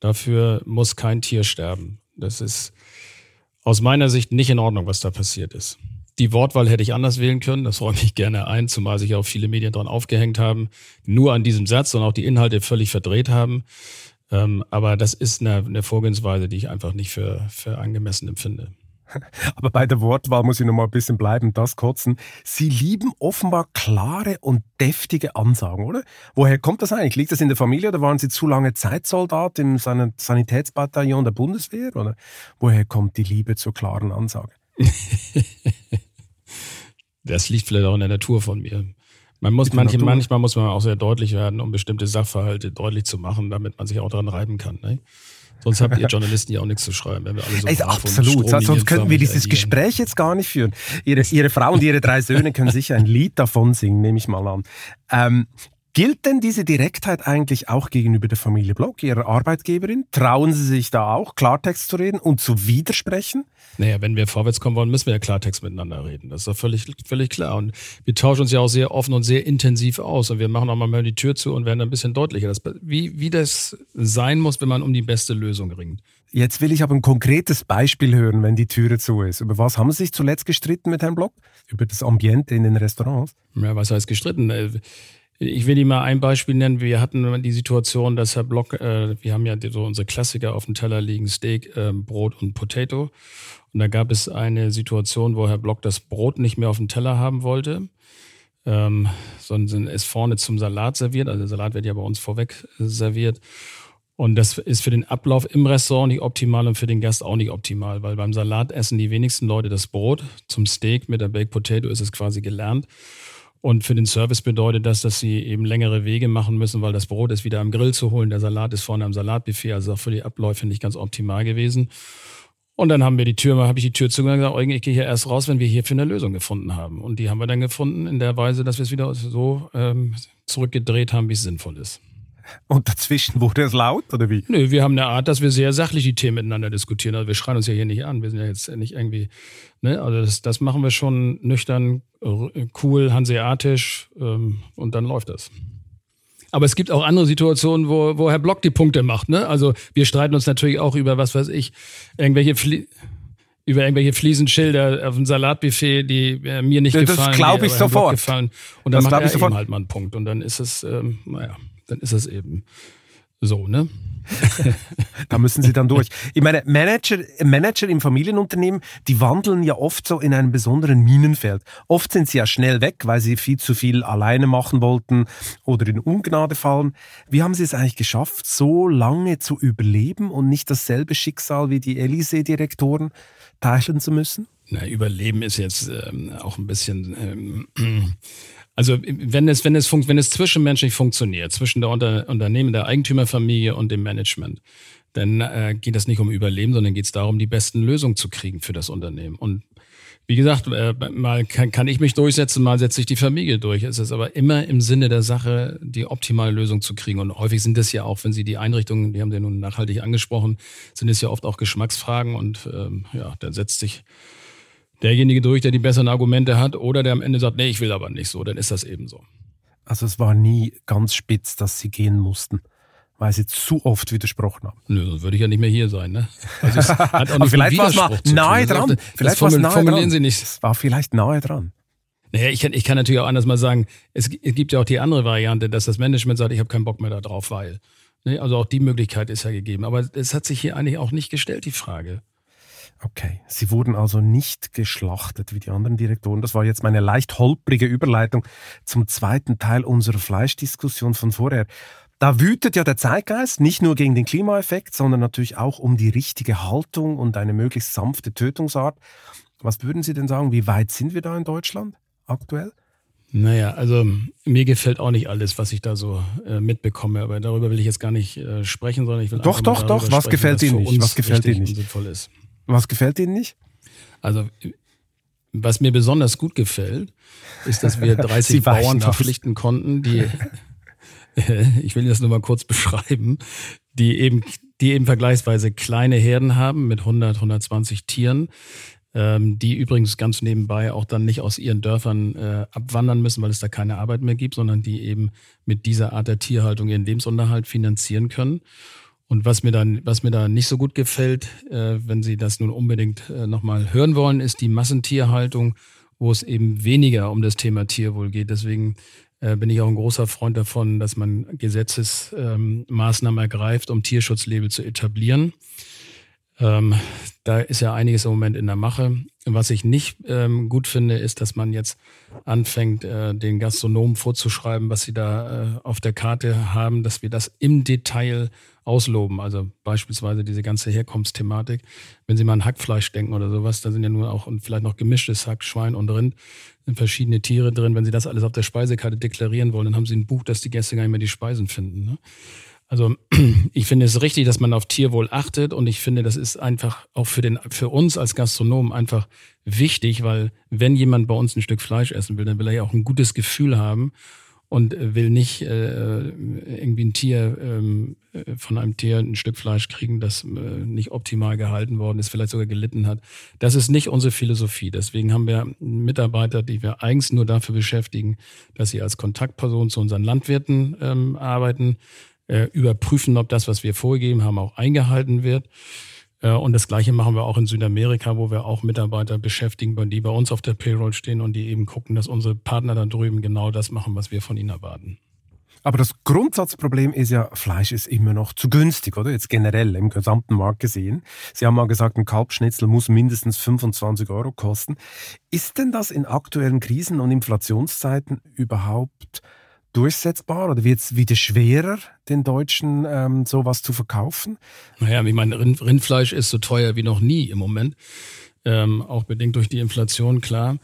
Dafür muss kein Tier sterben. Das ist aus meiner Sicht nicht in Ordnung, was da passiert ist. Die Wortwahl hätte ich anders wählen können, das räume ich gerne ein, zumal sich auch viele Medien dran aufgehängt haben, nur an diesem Satz und auch die Inhalte völlig verdreht haben. Ähm, aber das ist eine, Vorgehensweise, die ich einfach nicht für, für angemessen empfinde. Aber bei der Wortwahl muss ich noch mal ein bisschen bleiben, das kotzen. Sie lieben offenbar klare und deftige Ansagen, oder? Woher kommt das eigentlich? Liegt das in der Familie oder waren Sie zu lange Zeitsoldat im Sanitätsbataillon der Bundeswehr? Oder woher kommt die Liebe zur klaren Ansage? das liegt vielleicht auch in der Natur von mir. Man muss manche, manchmal muss man auch sehr deutlich werden, um bestimmte Sachverhalte deutlich zu machen, damit man sich auch daran reiben kann. Ne? Sonst habt ihr Journalisten ja auch nichts zu schreiben, wenn wir alle so Ey, Absolut, sonst könnten wir dieses. Gespräch jetzt gar nicht führen. Ihre, ihre Frau und ihre drei Söhne können sicher ein Lied davon singen, nehme ich mal an. Ähm, Gilt denn diese Direktheit eigentlich auch gegenüber der Familie Block, ihrer Arbeitgeberin? Trauen Sie sich da auch, Klartext zu reden und zu widersprechen? Naja, wenn wir vorwärts kommen wollen, müssen wir ja Klartext miteinander reden. Das ist doch völlig, völlig klar. Und wir tauschen uns ja auch sehr offen und sehr intensiv aus. Und wir machen auch mal die Tür zu und werden ein bisschen deutlicher. Das, wie, wie das sein muss, wenn man um die beste Lösung ringt. Jetzt will ich aber ein konkretes Beispiel hören, wenn die Türe zu ist. Über was haben Sie sich zuletzt gestritten mit Herrn Block? Über das Ambiente in den Restaurants? Ja, was heißt gestritten? Äh, ich will Ihnen mal ein Beispiel nennen. Wir hatten die Situation, dass Herr Block, äh, wir haben ja so unsere Klassiker auf dem Teller liegen, Steak, äh, Brot und Potato. Und da gab es eine Situation, wo Herr Block das Brot nicht mehr auf dem Teller haben wollte, ähm, sondern es vorne zum Salat serviert. Also der Salat wird ja bei uns vorweg serviert. Und das ist für den Ablauf im Restaurant nicht optimal und für den Gast auch nicht optimal, weil beim Salat essen die wenigsten Leute das Brot. Zum Steak mit der Baked Potato ist es quasi gelernt. Und für den Service bedeutet das, dass sie eben längere Wege machen müssen, weil das Brot ist wieder am Grill zu holen, der Salat ist vorne am Salatbuffet, also auch für die Abläufe nicht ganz optimal gewesen. Und dann haben wir die Tür, habe ich die Tür zugemacht und gesagt, Eugen, ich gehe hier erst raus, wenn wir hierfür eine Lösung gefunden haben. Und die haben wir dann gefunden in der Weise, dass wir es wieder so ähm, zurückgedreht haben, wie es sinnvoll ist. Und dazwischen wurde es laut, oder wie? Nö, wir haben eine Art, dass wir sehr sachlich die Themen miteinander diskutieren. Also wir schreien uns ja hier nicht an. Wir sind ja jetzt nicht irgendwie, ne? Also das, das machen wir schon nüchtern, cool, hanseatisch ähm, und dann läuft das. Aber es gibt auch andere Situationen, wo, wo Herr Block die Punkte macht. Ne? Also wir streiten uns natürlich auch über, was weiß ich, irgendwelche Flie über irgendwelche Fliesenschilder auf dem Salatbuffet, die äh, mir nicht das gefallen. Das glaube ich sofort. Gefallen. Und dann das macht er eben halt mal einen Punkt. Und dann ist es, ähm, naja dann ist das eben so, ne? da müssen Sie dann durch. Ich meine, Manager, Manager im Familienunternehmen, die wandeln ja oft so in einem besonderen Minenfeld. Oft sind sie ja schnell weg, weil sie viel zu viel alleine machen wollten oder in Ungnade fallen. Wie haben Sie es eigentlich geschafft, so lange zu überleben und nicht dasselbe Schicksal wie die Elysee-Direktoren teilen zu müssen? Na, Überleben ist jetzt ähm, auch ein bisschen. Ähm, also wenn es, wenn es, funkt, wenn es zwischenmenschlich funktioniert, zwischen der Unter Unternehmen, der Eigentümerfamilie und dem Management, dann äh, geht es nicht um Überleben, sondern geht es darum, die besten Lösungen zu kriegen für das Unternehmen. Und wie gesagt, äh, mal kann, kann ich mich durchsetzen, mal setze ich die Familie durch. Es ist aber immer im Sinne der Sache, die optimale Lösung zu kriegen. Und häufig sind es ja auch, wenn Sie die Einrichtungen, die haben Sie nun nachhaltig angesprochen, sind es ja oft auch Geschmacksfragen und ähm, ja, da setzt sich derjenige durch, der die besseren Argumente hat, oder der am Ende sagt, nee, ich will aber nicht so, dann ist das eben so. Also es war nie ganz spitz, dass Sie gehen mussten weil sie zu oft widersprochen haben. Nö, sonst würde ich ja nicht mehr hier sein. Ne? Also es hat auch nicht vielleicht war es mal nahe dran. Das, vielleicht das nahe formulieren dran. Sie nicht. Es war vielleicht nahe dran. Naja, ich kann, ich kann natürlich auch anders mal sagen, es, es gibt ja auch die andere Variante, dass das Management sagt, ich habe keinen Bock mehr darauf, weil. Ne? Also auch die Möglichkeit ist ja gegeben. Aber es hat sich hier eigentlich auch nicht gestellt, die Frage. Okay, Sie wurden also nicht geschlachtet wie die anderen Direktoren. Das war jetzt meine leicht holprige Überleitung zum zweiten Teil unserer Fleischdiskussion von vorher. Da wütet ja der Zeitgeist nicht nur gegen den Klimaeffekt, sondern natürlich auch um die richtige Haltung und eine möglichst sanfte Tötungsart. Was würden Sie denn sagen, wie weit sind wir da in Deutschland aktuell? Naja, also mir gefällt auch nicht alles, was ich da so äh, mitbekomme, aber darüber will ich jetzt gar nicht äh, sprechen, sondern ich will Doch, doch, doch, was gefällt Ihnen nicht? Was gefällt Ihnen nicht? Was gefällt Ihnen nicht? Also was mir besonders gut gefällt, ist, dass wir 30 Bauern verpflichten konnten, die ich will das nur mal kurz beschreiben, die eben, die eben vergleichsweise kleine Herden haben mit 100, 120 Tieren, ähm, die übrigens ganz nebenbei auch dann nicht aus ihren Dörfern äh, abwandern müssen, weil es da keine Arbeit mehr gibt, sondern die eben mit dieser Art der Tierhaltung ihren Lebensunterhalt finanzieren können. Und was mir dann, was mir da nicht so gut gefällt, äh, wenn Sie das nun unbedingt äh, nochmal hören wollen, ist die Massentierhaltung, wo es eben weniger um das Thema Tierwohl geht. Deswegen äh, bin ich auch ein großer Freund davon, dass man Gesetzesmaßnahmen ähm, ergreift, um Tierschutzlabel zu etablieren. Ähm, da ist ja einiges im Moment in der Mache. Was ich nicht ähm, gut finde, ist, dass man jetzt anfängt, äh, den Gastronomen vorzuschreiben, was sie da äh, auf der Karte haben, dass wir das im Detail ausloben. Also beispielsweise diese ganze Herkunftsthematik. Wenn Sie mal an Hackfleisch denken oder sowas, da sind ja nur auch und vielleicht noch gemischtes Hack, Schwein und Rind, sind verschiedene Tiere drin. Wenn Sie das alles auf der Speisekarte deklarieren wollen, dann haben Sie ein Buch, dass die Gäste gar nicht mehr die Speisen finden. Ne? Also ich finde es richtig, dass man auf Tierwohl achtet und ich finde, das ist einfach auch für den für uns als Gastronomen einfach wichtig, weil wenn jemand bei uns ein Stück Fleisch essen will, dann will er ja auch ein gutes Gefühl haben und will nicht äh, irgendwie ein Tier ähm, von einem Tier ein Stück Fleisch kriegen, das äh, nicht optimal gehalten worden ist, vielleicht sogar gelitten hat. Das ist nicht unsere Philosophie. Deswegen haben wir Mitarbeiter, die wir eigens nur dafür beschäftigen, dass sie als Kontaktperson zu unseren Landwirten ähm, arbeiten, äh, überprüfen, ob das, was wir vorgegeben haben, auch eingehalten wird. Äh, und das Gleiche machen wir auch in Südamerika, wo wir auch Mitarbeiter beschäftigen, die bei uns auf der Payroll stehen und die eben gucken, dass unsere Partner da drüben genau das machen, was wir von ihnen erwarten. Aber das Grundsatzproblem ist ja, Fleisch ist immer noch zu günstig, oder? Jetzt generell im gesamten Markt gesehen. Sie haben mal gesagt, ein Kalbschnitzel muss mindestens 25 Euro kosten. Ist denn das in aktuellen Krisen- und Inflationszeiten überhaupt durchsetzbar oder wird es wieder schwerer, den Deutschen ähm, sowas zu verkaufen? Naja, ich meine, Rind, Rindfleisch ist so teuer wie noch nie im Moment. Ähm, auch bedingt durch die Inflation, klar.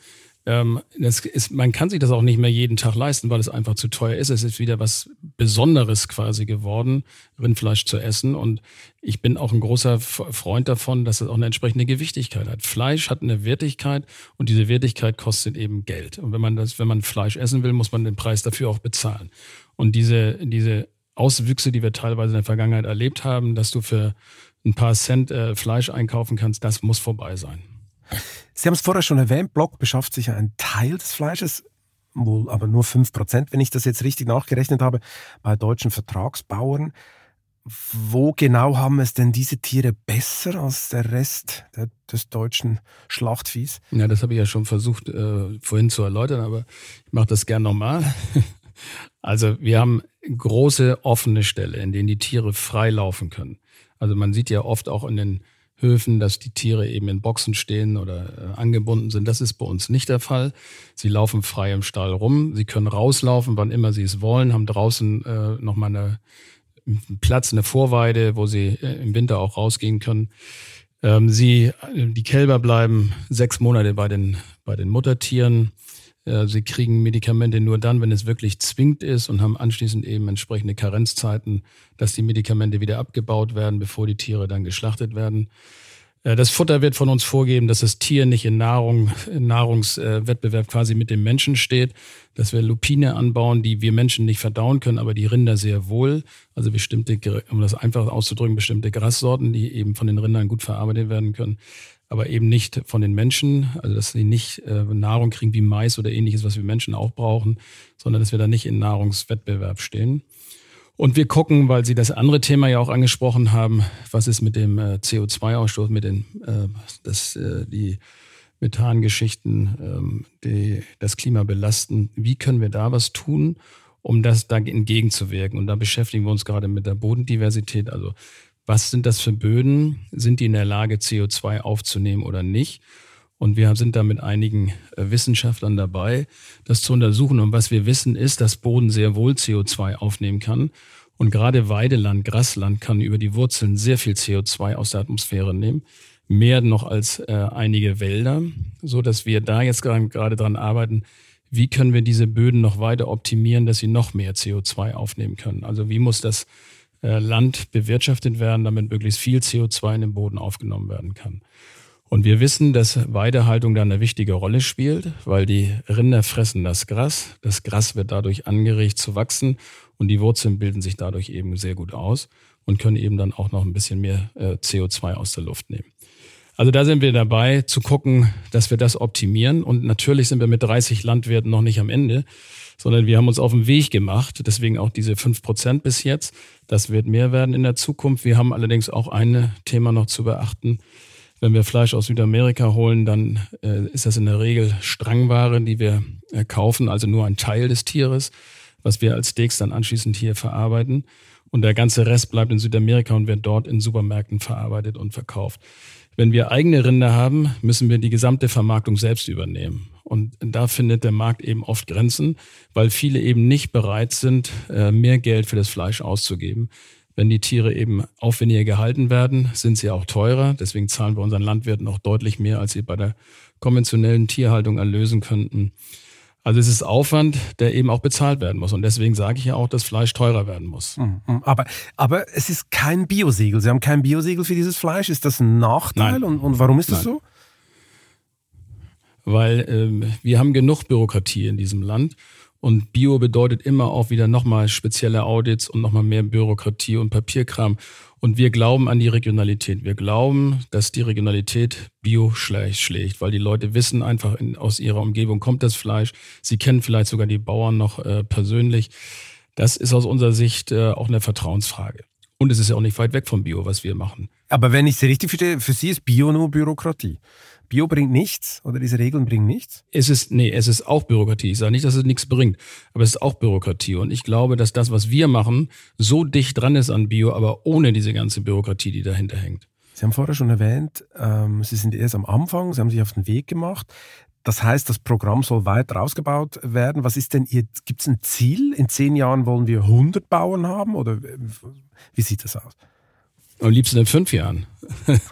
Ähm, ist, man kann sich das auch nicht mehr jeden Tag leisten, weil es einfach zu teuer ist. Es ist wieder was Besonderes quasi geworden, Rindfleisch zu essen. Und ich bin auch ein großer Freund davon, dass es auch eine entsprechende Gewichtigkeit hat. Fleisch hat eine Wertigkeit und diese Wertigkeit kostet eben Geld. Und wenn man das, wenn man Fleisch essen will, muss man den Preis dafür auch bezahlen. Und diese, diese Auswüchse, die wir teilweise in der Vergangenheit erlebt haben, dass du für ein paar Cent äh, Fleisch einkaufen kannst, das muss vorbei sein. Sie haben es vorher schon erwähnt, Block beschafft sich einen Teil des Fleisches, wohl aber nur 5%, wenn ich das jetzt richtig nachgerechnet habe, bei deutschen Vertragsbauern. Wo genau haben es denn diese Tiere besser als der Rest der, des deutschen Schlachtviehs? Ja, das habe ich ja schon versucht äh, vorhin zu erläutern, aber ich mache das gern nochmal. Also wir haben große offene Ställe, in denen die Tiere frei laufen können. Also man sieht ja oft auch in den Höfen, dass die Tiere eben in Boxen stehen oder äh, angebunden sind. Das ist bei uns nicht der Fall. Sie laufen frei im Stall rum. Sie können rauslaufen, wann immer sie es wollen, haben draußen äh, nochmal eine, einen Platz, eine Vorweide, wo sie äh, im Winter auch rausgehen können. Ähm, sie, die Kälber bleiben sechs Monate bei den, bei den Muttertieren. Äh, sie kriegen Medikamente nur dann, wenn es wirklich zwingend ist und haben anschließend eben entsprechende Karenzzeiten, dass die Medikamente wieder abgebaut werden, bevor die Tiere dann geschlachtet werden. Äh, das Futter wird von uns vorgeben, dass das Tier nicht in Nahrung, in Nahrungswettbewerb quasi mit dem Menschen steht, dass wir Lupine anbauen, die wir Menschen nicht verdauen können, aber die Rinder sehr wohl. Also bestimmte, um das einfach auszudrücken, bestimmte Grassorten, die eben von den Rindern gut verarbeitet werden können aber eben nicht von den Menschen, also dass sie nicht äh, Nahrung kriegen wie Mais oder ähnliches, was wir Menschen auch brauchen, sondern dass wir da nicht in Nahrungswettbewerb stehen. Und wir gucken, weil Sie das andere Thema ja auch angesprochen haben, was ist mit dem äh, CO2-Ausstoß, mit den, äh, das, äh, die Methangeschichten, ähm, die das Klima belasten. Wie können wir da was tun, um das da entgegenzuwirken? Und da beschäftigen wir uns gerade mit der Bodendiversität, also was sind das für Böden? Sind die in der Lage, CO2 aufzunehmen oder nicht? Und wir sind da mit einigen äh, Wissenschaftlern dabei, das zu untersuchen. Und was wir wissen, ist, dass Boden sehr wohl CO2 aufnehmen kann. Und gerade Weideland, Grasland kann über die Wurzeln sehr viel CO2 aus der Atmosphäre nehmen. Mehr noch als äh, einige Wälder, so dass wir da jetzt gerade dran arbeiten, wie können wir diese Böden noch weiter optimieren, dass sie noch mehr CO2 aufnehmen können. Also wie muss das Land bewirtschaftet werden, damit möglichst viel CO2 in den Boden aufgenommen werden kann. Und wir wissen, dass Weidehaltung da eine wichtige Rolle spielt, weil die Rinder fressen das Gras. Das Gras wird dadurch angeregt zu wachsen und die Wurzeln bilden sich dadurch eben sehr gut aus und können eben dann auch noch ein bisschen mehr äh, CO2 aus der Luft nehmen. Also da sind wir dabei zu gucken, dass wir das optimieren. Und natürlich sind wir mit 30 Landwirten noch nicht am Ende, sondern wir haben uns auf den Weg gemacht. Deswegen auch diese fünf Prozent bis jetzt. Das wird mehr werden in der Zukunft. Wir haben allerdings auch ein Thema noch zu beachten. Wenn wir Fleisch aus Südamerika holen, dann äh, ist das in der Regel Strangware, die wir äh, kaufen, also nur ein Teil des Tieres, was wir als Steaks dann anschließend hier verarbeiten. Und der ganze Rest bleibt in Südamerika und wird dort in Supermärkten verarbeitet und verkauft. Wenn wir eigene Rinder haben, müssen wir die gesamte Vermarktung selbst übernehmen. Und da findet der Markt eben oft Grenzen, weil viele eben nicht bereit sind, äh, mehr Geld für das Fleisch auszugeben. Wenn die Tiere eben aufwendiger gehalten werden, sind sie auch teurer. Deswegen zahlen wir unseren Landwirten auch deutlich mehr, als sie bei der konventionellen Tierhaltung erlösen könnten. Also es ist Aufwand, der eben auch bezahlt werden muss. Und deswegen sage ich ja auch, dass Fleisch teurer werden muss. Mhm, mhm. Aber, aber es ist kein Biosiegel. Sie haben kein Biosiegel für dieses Fleisch. Ist das ein Nachteil? Und, und, warum ist das Nein. so? Weil ähm, wir haben genug Bürokratie in diesem Land. Und Bio bedeutet immer auch wieder nochmal spezielle Audits und nochmal mehr Bürokratie und Papierkram. Und wir glauben an die Regionalität. Wir glauben, dass die Regionalität Bio schlägt, weil die Leute wissen einfach, in, aus ihrer Umgebung kommt das Fleisch. Sie kennen vielleicht sogar die Bauern noch äh, persönlich. Das ist aus unserer Sicht äh, auch eine Vertrauensfrage. Und es ist ja auch nicht weit weg vom Bio, was wir machen. Aber wenn ich es richtig verstehe, für Sie ist Bio nur Bürokratie. Bio bringt nichts oder diese Regeln bringen nichts? Es ist, nee, es ist auch Bürokratie. Ich sage nicht, dass es nichts bringt, aber es ist auch Bürokratie. Und ich glaube, dass das, was wir machen, so dicht dran ist an Bio, aber ohne diese ganze Bürokratie, die dahinter hängt. Sie haben vorher schon erwähnt, ähm, Sie sind erst am Anfang, Sie haben sich auf den Weg gemacht. Das heißt, das Programm soll weiter ausgebaut werden. Was ist denn Ihr, gibt es ein Ziel? In zehn Jahren wollen wir 100 Bauern haben oder wie sieht das aus? Am liebsten in fünf Jahren.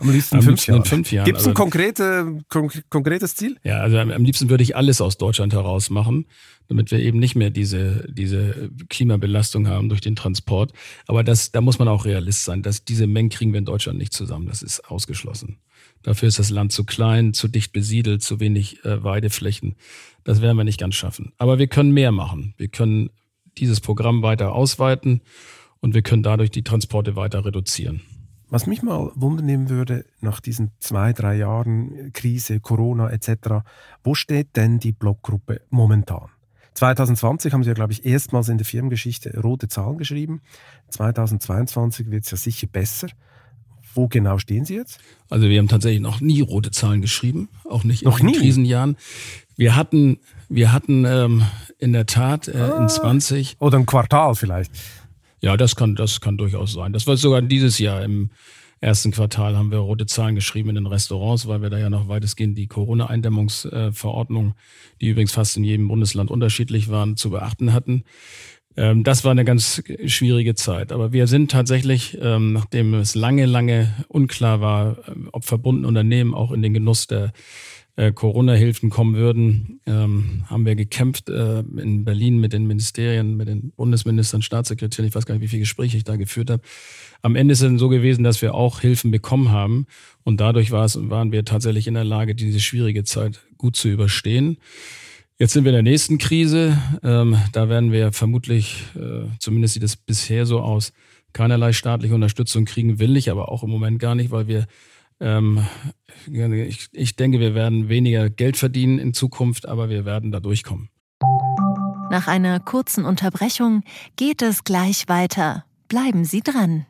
Am liebsten, in, am fünf liebsten in fünf Jahren. Gibt es ein also, konkrete, konk konkretes Ziel? Ja, also am, am, liebsten würde ich alles aus Deutschland heraus machen, damit wir eben nicht mehr diese, diese Klimabelastung haben durch den Transport. Aber das, da muss man auch realist sein. Dass diese Mengen kriegen wir in Deutschland nicht zusammen. Das ist ausgeschlossen. Dafür ist das Land zu klein, zu dicht besiedelt, zu wenig äh, Weideflächen. Das werden wir nicht ganz schaffen. Aber wir können mehr machen. Wir können dieses Programm weiter ausweiten und wir können dadurch die Transporte weiter reduzieren. Was mich mal wundern würde, nach diesen zwei, drei Jahren Krise, Corona etc., wo steht denn die Blockgruppe momentan? 2020 haben Sie ja, glaube ich, erstmals in der Firmengeschichte rote Zahlen geschrieben. 2022 wird es ja sicher besser. Wo genau stehen Sie jetzt? Also wir haben tatsächlich noch nie rote Zahlen geschrieben, auch nicht noch in nie? Krisenjahren. Wir hatten, wir hatten ähm, in der Tat äh, in 20 ah. oder ein Quartal vielleicht. Ja, das kann, das kann durchaus sein. Das war sogar dieses Jahr im ersten Quartal haben wir rote Zahlen geschrieben in den Restaurants, weil wir da ja noch weitestgehend die Corona-Eindämmungsverordnung, die übrigens fast in jedem Bundesland unterschiedlich waren, zu beachten hatten. Ähm, das war eine ganz schwierige Zeit. Aber wir sind tatsächlich, ähm, nachdem es lange, lange unklar war, äh, ob verbundene Unternehmen auch in den Genuss der äh, Corona-Hilfen kommen würden, ähm, haben wir gekämpft äh, in Berlin mit den Ministerien, mit den Bundesministern, Staatssekretären. Ich weiß gar nicht, wie viele Gespräche ich da geführt habe. Am Ende ist es dann so gewesen, dass wir auch Hilfen bekommen haben. Und dadurch war es, waren wir tatsächlich in der Lage, diese schwierige Zeit gut zu überstehen. Jetzt sind wir in der nächsten Krise. Ähm, da werden wir vermutlich, äh, zumindest sieht es bisher so aus, keinerlei staatliche Unterstützung kriegen, will ich aber auch im Moment gar nicht, weil wir, ähm, ich, ich denke, wir werden weniger Geld verdienen in Zukunft, aber wir werden da durchkommen. Nach einer kurzen Unterbrechung geht es gleich weiter. Bleiben Sie dran.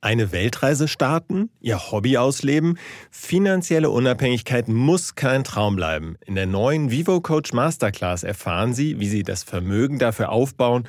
Eine Weltreise starten, ihr Hobby ausleben, finanzielle Unabhängigkeit muss kein Traum bleiben. In der neuen Vivo Coach Masterclass erfahren Sie, wie Sie das Vermögen dafür aufbauen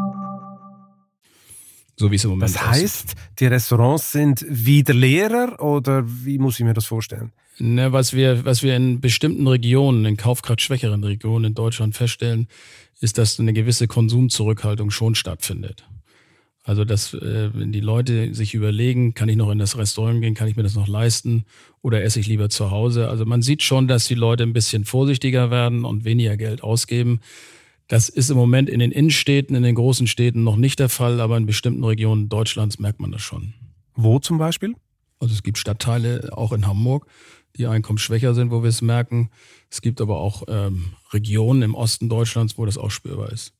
So wie es im Moment Das heißt, aussieht. die Restaurants sind wieder leerer oder wie muss ich mir das vorstellen? Ne, was wir, was wir in bestimmten Regionen, in kaufkraftschwächeren Regionen in Deutschland feststellen, ist, dass eine gewisse Konsumzurückhaltung schon stattfindet. Also, dass äh, wenn die Leute sich überlegen, kann ich noch in das Restaurant gehen, kann ich mir das noch leisten oder esse ich lieber zu Hause? Also man sieht schon, dass die Leute ein bisschen vorsichtiger werden und weniger Geld ausgeben. Das ist im Moment in den Innenstädten, in den großen Städten noch nicht der Fall, aber in bestimmten Regionen Deutschlands merkt man das schon. Wo zum Beispiel? Also es gibt Stadtteile, auch in Hamburg, die einkommensschwächer sind, wo wir es merken. Es gibt aber auch ähm, Regionen im Osten Deutschlands, wo das auch spürbar ist.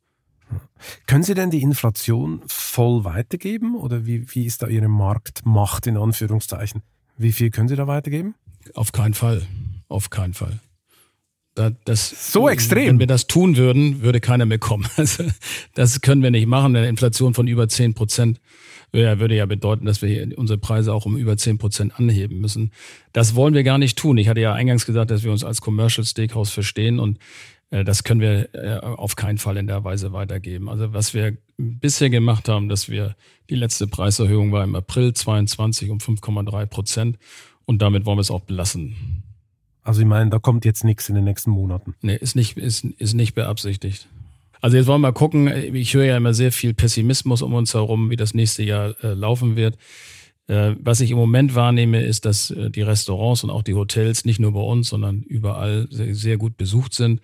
Können Sie denn die Inflation voll weitergeben oder wie, wie ist da Ihre Marktmacht in Anführungszeichen? Wie viel können Sie da weitergeben? Auf keinen Fall. Auf keinen Fall. Das, so extrem. Wenn wir das tun würden, würde keiner mehr kommen. Also, das können wir nicht machen. Eine Inflation von über 10 Prozent würde ja bedeuten, dass wir unsere Preise auch um über 10 Prozent anheben müssen. Das wollen wir gar nicht tun. Ich hatte ja eingangs gesagt, dass wir uns als Commercial Steakhouse verstehen und äh, das können wir äh, auf keinen Fall in der Weise weitergeben. Also was wir bisher gemacht haben, dass wir die letzte Preiserhöhung war im April 22 um 5,3 Prozent und damit wollen wir es auch belassen. Also ich meine, da kommt jetzt nichts in den nächsten Monaten. Nee, ist nicht, ist, ist nicht beabsichtigt. Also jetzt wollen wir mal gucken. Ich höre ja immer sehr viel Pessimismus um uns herum, wie das nächste Jahr äh, laufen wird. Äh, was ich im Moment wahrnehme, ist, dass äh, die Restaurants und auch die Hotels nicht nur bei uns, sondern überall sehr, gut besucht sind.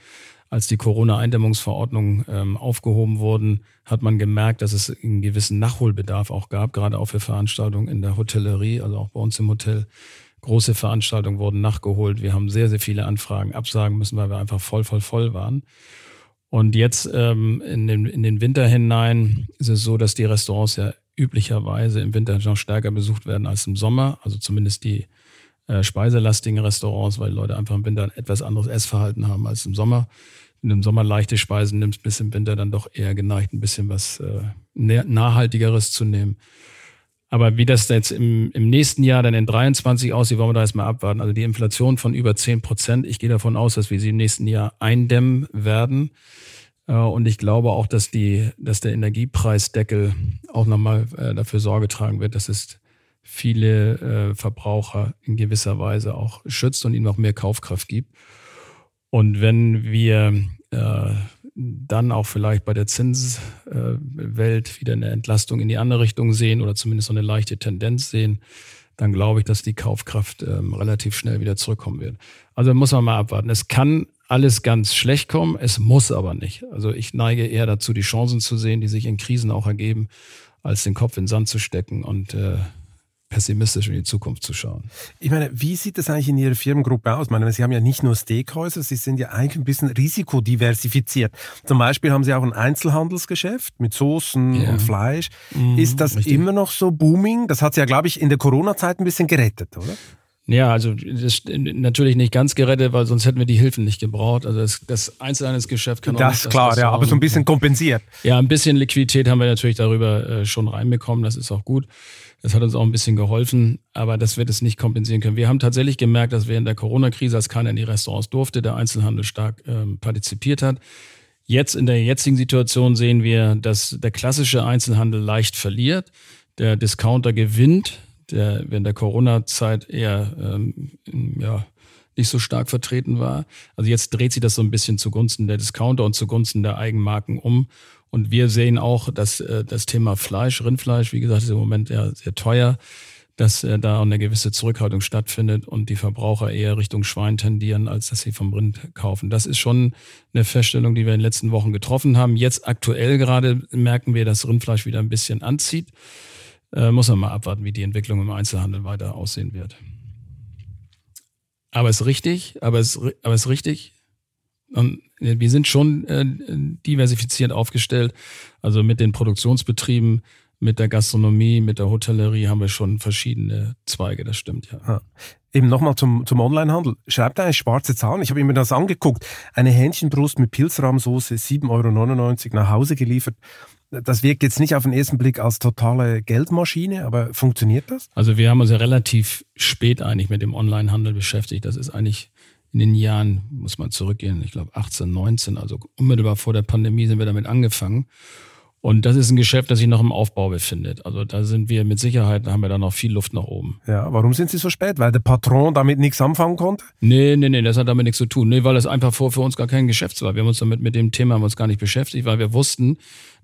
Als die Corona-Eindämmungsverordnungen ähm, aufgehoben wurden, hat man gemerkt, dass es einen gewissen Nachholbedarf auch gab, gerade auch für Veranstaltungen in der Hotellerie, also auch bei uns im Hotel Große Veranstaltungen wurden nachgeholt. Wir haben sehr, sehr viele Anfragen absagen müssen, weil wir einfach voll, voll, voll waren. Und jetzt ähm, in, den, in den Winter hinein ist es so, dass die Restaurants ja üblicherweise im Winter noch stärker besucht werden als im Sommer. Also zumindest die äh, speiselastigen Restaurants, weil die Leute einfach im Winter ein etwas anderes Essverhalten haben als im Sommer. Wenn du im Sommer leichte Speisen nimmst, bis im Winter dann doch eher geneigt, ein bisschen was äh, Nachhaltigeres zu nehmen. Aber wie das jetzt im, im nächsten Jahr dann in 23 aussieht, wollen wir da erstmal abwarten. Also die Inflation von über 10 Prozent. Ich gehe davon aus, dass wir sie im nächsten Jahr eindämmen werden. Äh, und ich glaube auch, dass die, dass der Energiepreisdeckel auch nochmal äh, dafür Sorge tragen wird, dass es viele äh, Verbraucher in gewisser Weise auch schützt und ihnen auch mehr Kaufkraft gibt. Und wenn wir dann auch vielleicht bei der Zinswelt wieder eine Entlastung in die andere Richtung sehen oder zumindest so eine leichte Tendenz sehen, dann glaube ich, dass die Kaufkraft ähm, relativ schnell wieder zurückkommen wird. Also muss man mal abwarten. Es kann alles ganz schlecht kommen, es muss aber nicht. Also ich neige eher dazu, die Chancen zu sehen, die sich in Krisen auch ergeben, als den Kopf in den Sand zu stecken und äh, pessimistisch in die Zukunft zu schauen. Ich meine, wie sieht das eigentlich in Ihrer Firmengruppe aus? Ich meine, Sie haben ja nicht nur Steakhäuser, Sie sind ja eigentlich ein bisschen risikodiversifiziert. Zum Beispiel haben Sie auch ein Einzelhandelsgeschäft mit Soßen ja. und Fleisch. Mhm, Ist das richtig. immer noch so booming? Das hat Sie ja, glaube ich, in der Corona-Zeit ein bisschen gerettet, oder? Ja, also das natürlich nicht ganz gerettet, weil sonst hätten wir die Hilfen nicht gebraucht. Also das, das Einzelhandelsgeschäft kann auch Das ist klar, ja, aber so ein bisschen kompensiert. Ja, ein bisschen Liquidität haben wir natürlich darüber äh, schon reinbekommen, das ist auch gut. Das hat uns auch ein bisschen geholfen, aber das wird es nicht kompensieren können. Wir haben tatsächlich gemerkt, dass während der Corona-Krise, als keiner in die Restaurants durfte, der Einzelhandel stark ähm, partizipiert hat. Jetzt in der jetzigen Situation sehen wir, dass der klassische Einzelhandel leicht verliert, der Discounter gewinnt, der während der Corona-Zeit eher ähm, ja, nicht so stark vertreten war. Also jetzt dreht sich das so ein bisschen zugunsten der Discounter und zugunsten der Eigenmarken um. Und wir sehen auch, dass äh, das Thema Fleisch, Rindfleisch, wie gesagt, ist im Moment ja sehr teuer, dass äh, da eine gewisse Zurückhaltung stattfindet und die Verbraucher eher Richtung Schwein tendieren, als dass sie vom Rind kaufen. Das ist schon eine Feststellung, die wir in den letzten Wochen getroffen haben. Jetzt aktuell gerade merken wir, dass Rindfleisch wieder ein bisschen anzieht. Äh, muss man mal abwarten, wie die Entwicklung im Einzelhandel weiter aussehen wird. Aber es ist richtig, aber es, aber es ist richtig. Und wir sind schon äh, diversifiziert aufgestellt. Also mit den Produktionsbetrieben, mit der Gastronomie, mit der Hotellerie haben wir schon verschiedene Zweige, das stimmt ja. ja. Eben nochmal zum, zum Onlinehandel. Schreibt eine schwarze Zahlen. Ich habe mir das angeguckt. Eine Hähnchenbrust mit Pilzrahmsoße, 7,99 Euro nach Hause geliefert das wirkt jetzt nicht auf den ersten Blick als totale Geldmaschine, aber funktioniert das? Also wir haben uns ja relativ spät eigentlich mit dem Onlinehandel beschäftigt. Das ist eigentlich in den Jahren, muss man zurückgehen, ich glaube 18, 19, also unmittelbar vor der Pandemie sind wir damit angefangen. Und das ist ein Geschäft, das sich noch im Aufbau befindet. Also da sind wir mit Sicherheit, da haben wir da noch viel Luft nach oben. Ja, warum sind Sie so spät? Weil der Patron damit nichts anfangen konnte? Nee, nee, nee, das hat damit nichts zu tun. Nee, weil es einfach vor für uns gar kein Geschäft war. Wir haben uns damit mit dem Thema haben uns gar nicht beschäftigt, weil wir wussten,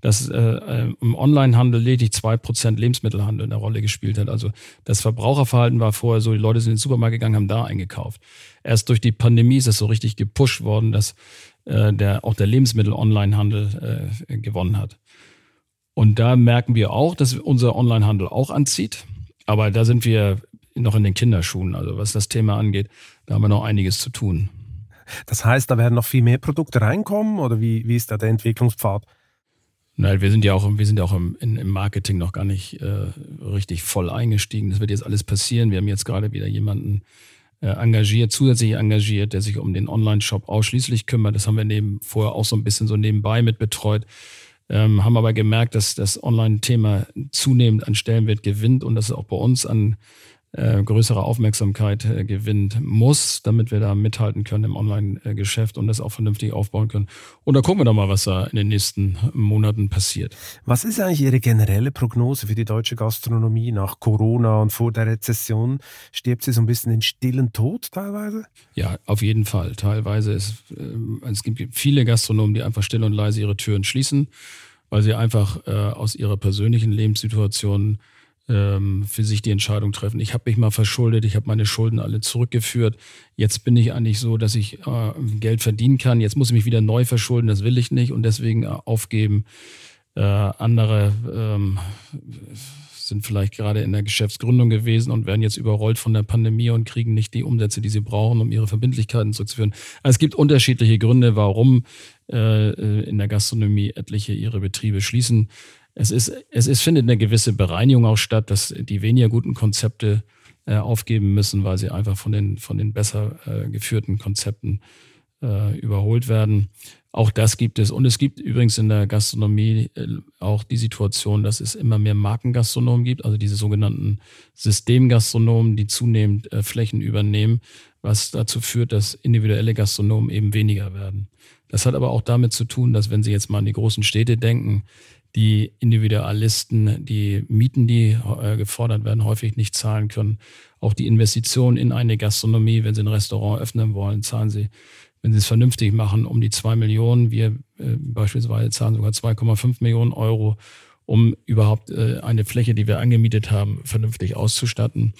dass äh, äh im Onlinehandel lediglich zwei Prozent Lebensmittelhandel eine Rolle gespielt hat. Also das Verbraucherverhalten war vorher so, die Leute sind in den Supermarkt gegangen, haben da eingekauft. Erst durch die Pandemie ist es so richtig gepusht worden, dass äh, der, auch der Lebensmittel-Onlinehandel äh, gewonnen hat. Und da merken wir auch, dass unser Onlinehandel auch anzieht. Aber da sind wir noch in den Kinderschuhen. Also was das Thema angeht, da haben wir noch einiges zu tun. Das heißt, da werden noch viel mehr Produkte reinkommen oder wie, wie ist da der Entwicklungspfad? Nein, wir sind ja auch, wir sind ja auch im, im Marketing noch gar nicht äh, richtig voll eingestiegen. Das wird jetzt alles passieren. Wir haben jetzt gerade wieder jemanden äh, engagiert, zusätzlich engagiert, der sich um den Online-Shop ausschließlich kümmert. Das haben wir neben, vorher auch so ein bisschen so nebenbei mit betreut ähm, haben aber gemerkt, dass das Online-Thema zunehmend an Stellenwert gewinnt und dass es auch bei uns an äh, größere Aufmerksamkeit äh, gewinnt muss, damit wir da mithalten können im Online-Geschäft und das auch vernünftig aufbauen können. Und da gucken wir doch mal, was da in den nächsten Monaten passiert. Was ist eigentlich Ihre generelle Prognose für die deutsche Gastronomie nach Corona und vor der Rezession? Stirbt sie so ein bisschen den stillen Tod teilweise? Ja, auf jeden Fall. Teilweise ist, äh, es gibt viele Gastronomen, die einfach still und leise ihre Türen schließen, weil sie einfach äh, aus ihrer persönlichen Lebenssituation ähm, für sich die Entscheidung treffen. Ich habe mich mal verschuldet, ich habe meine Schulden alle zurückgeführt. Jetzt bin ich eigentlich so, dass ich äh, Geld verdienen kann. Jetzt muss ich mich wieder neu verschulden, das will ich nicht und deswegen äh, aufgeben. Äh, andere ähm, sind vielleicht gerade in der Geschäftsgründung gewesen und werden jetzt überrollt von der Pandemie und kriegen nicht die Umsätze, die sie brauchen, um ihre Verbindlichkeiten zurückzuführen. Also es gibt unterschiedliche Gründe, warum äh, äh in der Gastronomie etliche ihre Betriebe schließen es ist, es ist, findet eine gewisse Bereinigung auch statt, dass die weniger guten Konzepte äh, aufgeben müssen, weil sie einfach von den, von den besser äh, geführten Konzepten äh, überholt werden. Auch das gibt es. Und es gibt übrigens in der Gastronomie äh, auch die Situation, dass es immer mehr Markengastronomen gibt, also diese sogenannten Systemgastronomen, die zunehmend äh, Flächen übernehmen, was dazu führt, dass individuelle Gastronomen eben weniger werden. Das hat aber auch damit zu tun, dass wenn Sie jetzt mal an die großen Städte denken, die Individualisten die Mieten, die äh, gefordert werden, häufig nicht zahlen können. Auch die Investitionen in eine Gastronomie, wenn sie ein Restaurant öffnen wollen, zahlen sie, wenn sie es vernünftig machen, um die zwei Millionen. Wir äh, beispielsweise zahlen sogar 2,5 Millionen Euro, um überhaupt äh, eine Fläche, die wir angemietet haben, vernünftig auszustatten.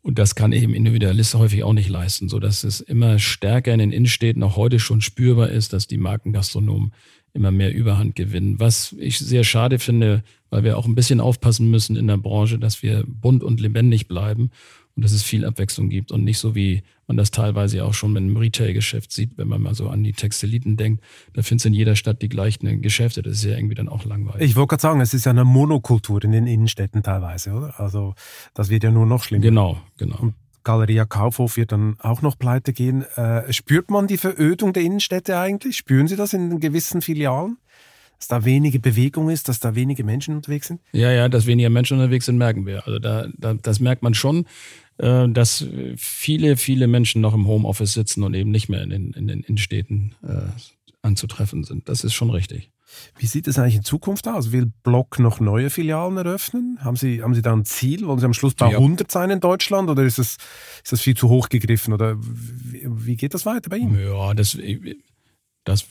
Und das kann eben Individualist häufig auch nicht leisten, so dass es immer stärker in den Innenstädten auch heute schon spürbar ist, dass die Markengastronomen immer mehr Überhand gewinnen. Was ich sehr schade finde, weil wir auch ein bisschen aufpassen müssen in der Branche, dass wir bunt und lebendig bleiben und dass es viel Abwechslung gibt und nicht so wie man das teilweise auch schon mit einem Retail-Geschäft sieht, wenn man mal so an die Textiliten denkt. Da findest du in jeder Stadt die gleichen Geschäfte. Das ist ja irgendwie dann auch langweilig. Ich wollte gerade sagen, es ist ja eine Monokultur in den Innenstädten teilweise, oder? Also das wird ja nur noch schlimmer. Genau, genau. Und Galeria Kaufhof wird dann auch noch pleite gehen. Äh, spürt man die Verödung der Innenstädte eigentlich? Spüren Sie das in gewissen Filialen? Dass da wenige Bewegung ist, dass da wenige Menschen unterwegs sind? Ja, ja, dass weniger Menschen unterwegs sind, merken wir. Also da, da das merkt man schon, äh, dass viele, viele Menschen noch im Homeoffice sitzen und eben nicht mehr in den, in den Innenstädten äh, anzutreffen sind. Das ist schon richtig. Wie sieht es eigentlich in Zukunft aus? Will Block noch neue Filialen eröffnen? Haben Sie, haben Sie da ein Ziel? Wollen Sie am Schluss bei ja. 100 sein in Deutschland oder ist das, ist das viel zu hoch gegriffen? Oder wie, wie geht das weiter bei Ihnen? Ja, das, das,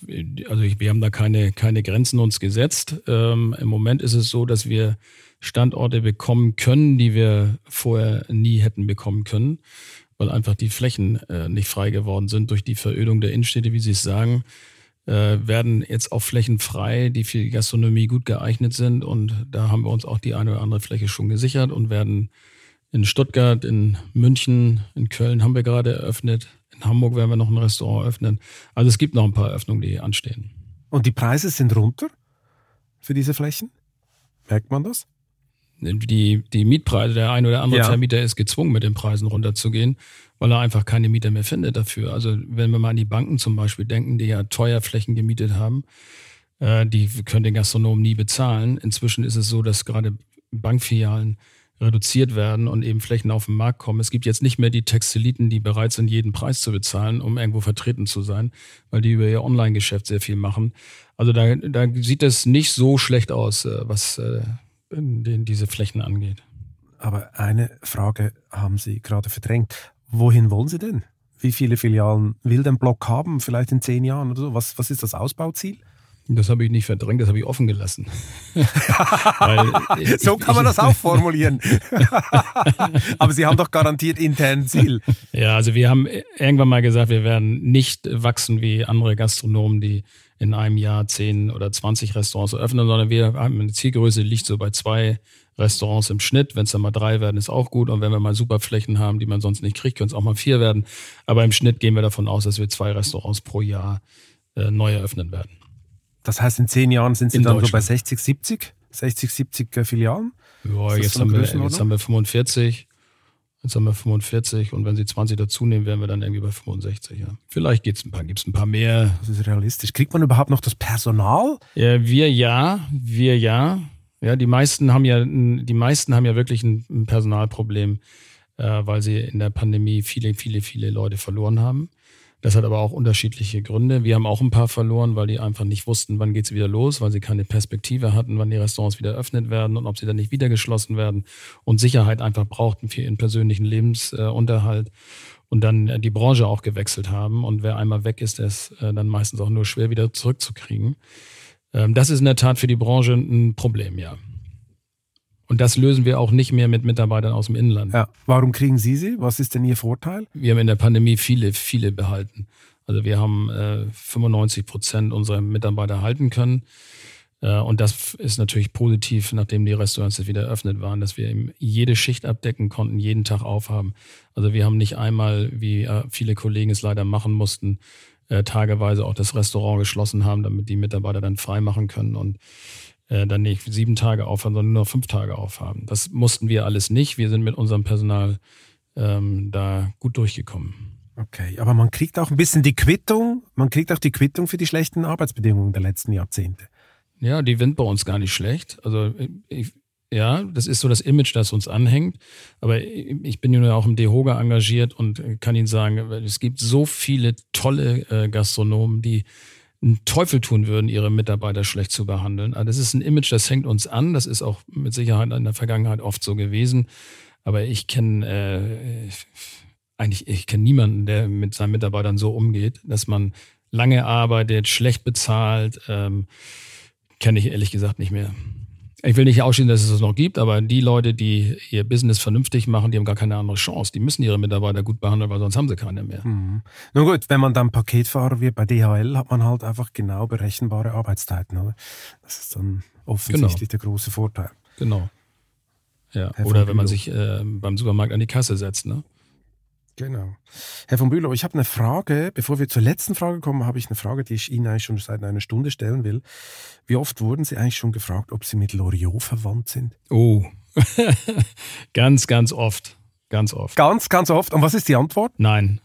also wir haben da keine, keine Grenzen uns gesetzt. Ähm, Im Moment ist es so, dass wir Standorte bekommen können, die wir vorher nie hätten bekommen können, weil einfach die Flächen äh, nicht frei geworden sind durch die Verödung der Innenstädte, wie Sie es sagen äh, werden jetzt auch Flächen frei, die für die Gastronomie gut geeignet sind. Und da haben wir uns auch die eine oder andere Fläche schon gesichert und werden in Stuttgart, in München, in Köln haben wir gerade eröffnet. In Hamburg werden wir noch ein Restaurant öffnen. Also es gibt noch ein paar Eröffnungen, die anstehen. Und die Preise sind runter für diese Flächen? Merkt man das? Die, die Mietpreise, der ein oder andere ja. Vermieter ist gezwungen, mit den Preisen runterzugehen weil er einfach keine Mieter mehr findet dafür. Also wenn wir mal an die Banken zum Beispiel denken, die ja teuer Flächen gemietet haben, äh, die können den Gastronomen nie bezahlen. Inzwischen ist es so, dass gerade Bankfilialen reduziert werden und eben Flächen auf den Markt kommen. Es gibt jetzt nicht mehr die Textiliten, die bereit sind, jeden Preis zu bezahlen, um irgendwo vertreten zu sein, weil die über ihr Online-Geschäft sehr viel machen. Also da, da sieht es nicht so schlecht aus, äh, was äh, diese Flächen angeht. Aber eine Frage haben Sie gerade verdrängt. Wohin wollen Sie denn? Wie viele Filialen will denn Block haben, vielleicht in zehn Jahren oder so? Was, was ist das Ausbauziel? Das habe ich nicht verdrängt, das habe ich offen gelassen. Weil, so kann man das auch formulieren. Aber Sie haben doch garantiert intern Ziel. Ja, also wir haben irgendwann mal gesagt, wir werden nicht wachsen wie andere Gastronomen, die in einem Jahr zehn oder zwanzig Restaurants eröffnen, sondern wir haben eine Zielgröße, die liegt so bei zwei Restaurants im Schnitt. Wenn es dann mal drei werden, ist auch gut. Und wenn wir mal Superflächen haben, die man sonst nicht kriegt, können es auch mal vier werden. Aber im Schnitt gehen wir davon aus, dass wir zwei Restaurants pro Jahr äh, neu eröffnen werden. Das heißt, in zehn Jahren sind Sie in dann so bei 60, 70? 60, 70 äh, Filialen? Ja, jetzt haben, wir, jetzt haben wir 45. Jetzt haben wir 45 und wenn Sie 20 dazu nehmen, wären wir dann irgendwie bei 65. Ja. Vielleicht gibt's ein paar, gibt's ein paar mehr. Das ist realistisch. Kriegt man überhaupt noch das Personal? Ja, wir ja, wir ja. Ja, die meisten haben ja, die meisten haben ja wirklich ein, Personalproblem, äh, weil sie in der Pandemie viele, viele, viele Leute verloren haben. Das hat aber auch unterschiedliche Gründe. Wir haben auch ein paar verloren, weil die einfach nicht wussten, wann geht's wieder los, weil sie keine Perspektive hatten, wann die Restaurants wieder öffnet werden und ob sie dann nicht wieder geschlossen werden und Sicherheit einfach brauchten für ihren persönlichen Lebensunterhalt und dann äh, die Branche auch gewechselt haben. Und wer einmal weg ist, der ist äh, dann meistens auch nur schwer wieder zurückzukriegen. Ähm, das ist in der Tat für die Branche ein Problem, ja. Und das lösen wir auch nicht mehr mit Mitarbeitern aus dem Inland. Ja. Warum kriegen Sie sie? Was ist denn Ihr Vorteil? Wir haben in der Pandemie viele, viele behalten. Also wir haben äh, 95 Prozent unserer Mitarbeiter halten können. Äh, und das ist natürlich positiv, nachdem die Restaurants jetzt wieder eröffnet waren, dass wir eben jede Schicht abdecken konnten, jeden Tag aufhaben. Also wir haben nicht einmal, wie äh, viele Kollegen es leider machen mussten, äh, tageweise auch das Restaurant geschlossen haben, damit die Mitarbeiter dann frei machen können und äh, dann nicht sieben Tage aufhaben, sondern nur fünf Tage aufhaben. Das mussten wir alles nicht. Wir sind mit unserem Personal ähm, da gut durchgekommen. Okay, aber man kriegt auch ein bisschen die Quittung, man kriegt auch die Quittung für die schlechten Arbeitsbedingungen der letzten Jahrzehnte. Ja, die sind bei uns gar nicht schlecht. Also ich, ja, das ist so das Image, das uns anhängt. Aber ich bin ja auch im DEHOGA engagiert und kann Ihnen sagen, es gibt so viele tolle äh, Gastronomen, die einen Teufel tun würden, ihre Mitarbeiter schlecht zu behandeln. Also das ist ein Image, das hängt uns an. Das ist auch mit Sicherheit in der Vergangenheit oft so gewesen. Aber ich kenne äh, eigentlich, ich kenne niemanden, der mit seinen Mitarbeitern so umgeht, dass man lange arbeitet, schlecht bezahlt. Ähm, kenne ich ehrlich gesagt nicht mehr. Ich will nicht ausschließen, dass es das noch gibt, aber die Leute, die ihr Business vernünftig machen, die haben gar keine andere Chance. Die müssen ihre Mitarbeiter gut behandeln, weil sonst haben sie keine mehr. Mhm. Nun gut, wenn man dann Paketfahrer wird bei DHL, hat man halt einfach genau berechenbare Arbeitszeiten. Oder? Das ist dann offensichtlich genau. der große Vorteil. Genau. Ja. Oder wenn man sich äh, beim Supermarkt an die Kasse setzt. Ne? Genau. Herr von Bülow, ich habe eine Frage. Bevor wir zur letzten Frage kommen, habe ich eine Frage, die ich Ihnen eigentlich schon seit einer Stunde stellen will. Wie oft wurden Sie eigentlich schon gefragt, ob Sie mit Loriot verwandt sind? Oh, ganz, ganz oft. Ganz oft. Ganz, ganz oft. Und was ist die Antwort? Nein.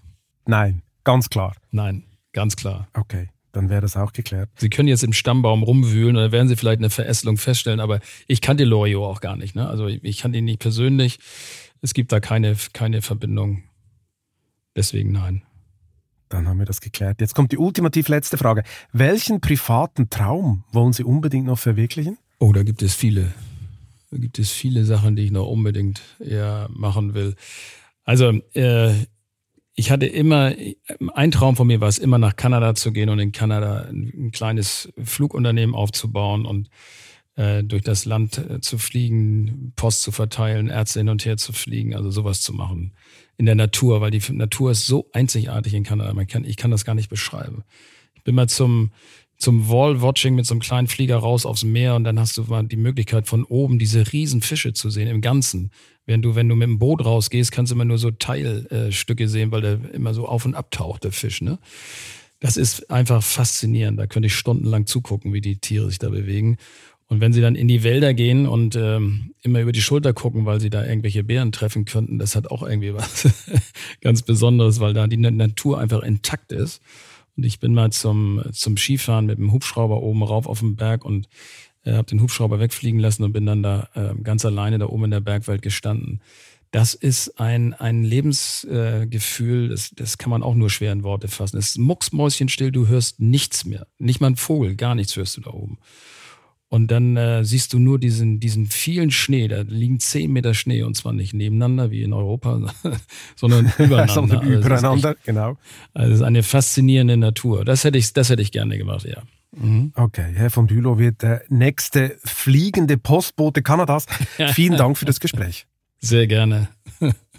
Nein, ganz klar. Nein, ganz klar. Okay. Dann wäre das auch geklärt. Sie können jetzt im Stammbaum rumwühlen und dann werden Sie vielleicht eine Verästelung feststellen, aber ich kannte Loriot auch gar nicht. Ne? Also ich kannte ihn nicht persönlich. Es gibt da keine, keine Verbindung. Deswegen nein. Dann haben wir das geklärt. Jetzt kommt die ultimativ letzte Frage. Welchen privaten Traum wollen Sie unbedingt noch verwirklichen? Oh, da gibt es viele. Da gibt es viele Sachen, die ich noch unbedingt ja, machen will. Also, äh, ich hatte immer, ein Traum von mir war es, immer nach Kanada zu gehen und in Kanada ein, ein kleines Flugunternehmen aufzubauen und äh, durch das Land äh, zu fliegen, Post zu verteilen, Ärzte hin und her zu fliegen, also sowas zu machen in der Natur, weil die Natur ist so einzigartig in Kanada. Man kann, ich kann das gar nicht beschreiben. Ich bin mal zum, zum Wall-Watching mit so einem kleinen Flieger raus aufs Meer und dann hast du mal die Möglichkeit von oben diese riesen Fische zu sehen im Ganzen. Während du, wenn du mit dem Boot rausgehst, kannst du immer nur so Teilstücke sehen, weil der immer so auf und abtaucht, der Fisch, ne? Das ist einfach faszinierend. Da könnte ich stundenlang zugucken, wie die Tiere sich da bewegen. Und wenn sie dann in die Wälder gehen und ähm, immer über die Schulter gucken, weil sie da irgendwelche Bären treffen könnten, das hat auch irgendwie was ganz Besonderes, weil da die Natur einfach intakt ist. Und ich bin mal zum, zum Skifahren mit dem Hubschrauber oben rauf auf dem Berg und äh, habe den Hubschrauber wegfliegen lassen und bin dann da äh, ganz alleine da oben in der Bergwelt gestanden. Das ist ein, ein Lebensgefühl, äh, das, das kann man auch nur schwer in Worte fassen. Es ist mucksmäuschenstill, du hörst nichts mehr. Nicht mal ein Vogel, gar nichts hörst du da oben. Und dann äh, siehst du nur diesen, diesen vielen Schnee. Da liegen zehn Meter Schnee und zwar nicht nebeneinander wie in Europa, sondern übereinander. sondern also übereinander, echt, genau. Also es ist eine faszinierende Natur. Das hätte ich, das hätte ich gerne gemacht, ja. Mhm. Okay, Herr von Bülow wird der nächste fliegende Postbote Kanadas. Vielen Dank für das Gespräch. Sehr gerne.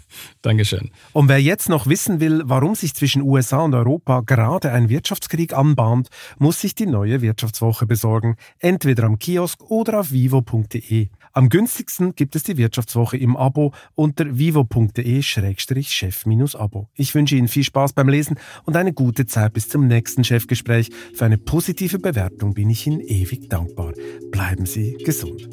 Dankeschön. Und wer jetzt noch wissen will, warum sich zwischen USA und Europa gerade ein Wirtschaftskrieg anbahnt, muss sich die neue Wirtschaftswoche besorgen, entweder am Kiosk oder auf vivo.de. Am günstigsten gibt es die Wirtschaftswoche im Abo unter vivo.de-chef-abo. Ich wünsche Ihnen viel Spaß beim Lesen und eine gute Zeit bis zum nächsten Chefgespräch. Für eine positive Bewertung bin ich Ihnen ewig dankbar. Bleiben Sie gesund.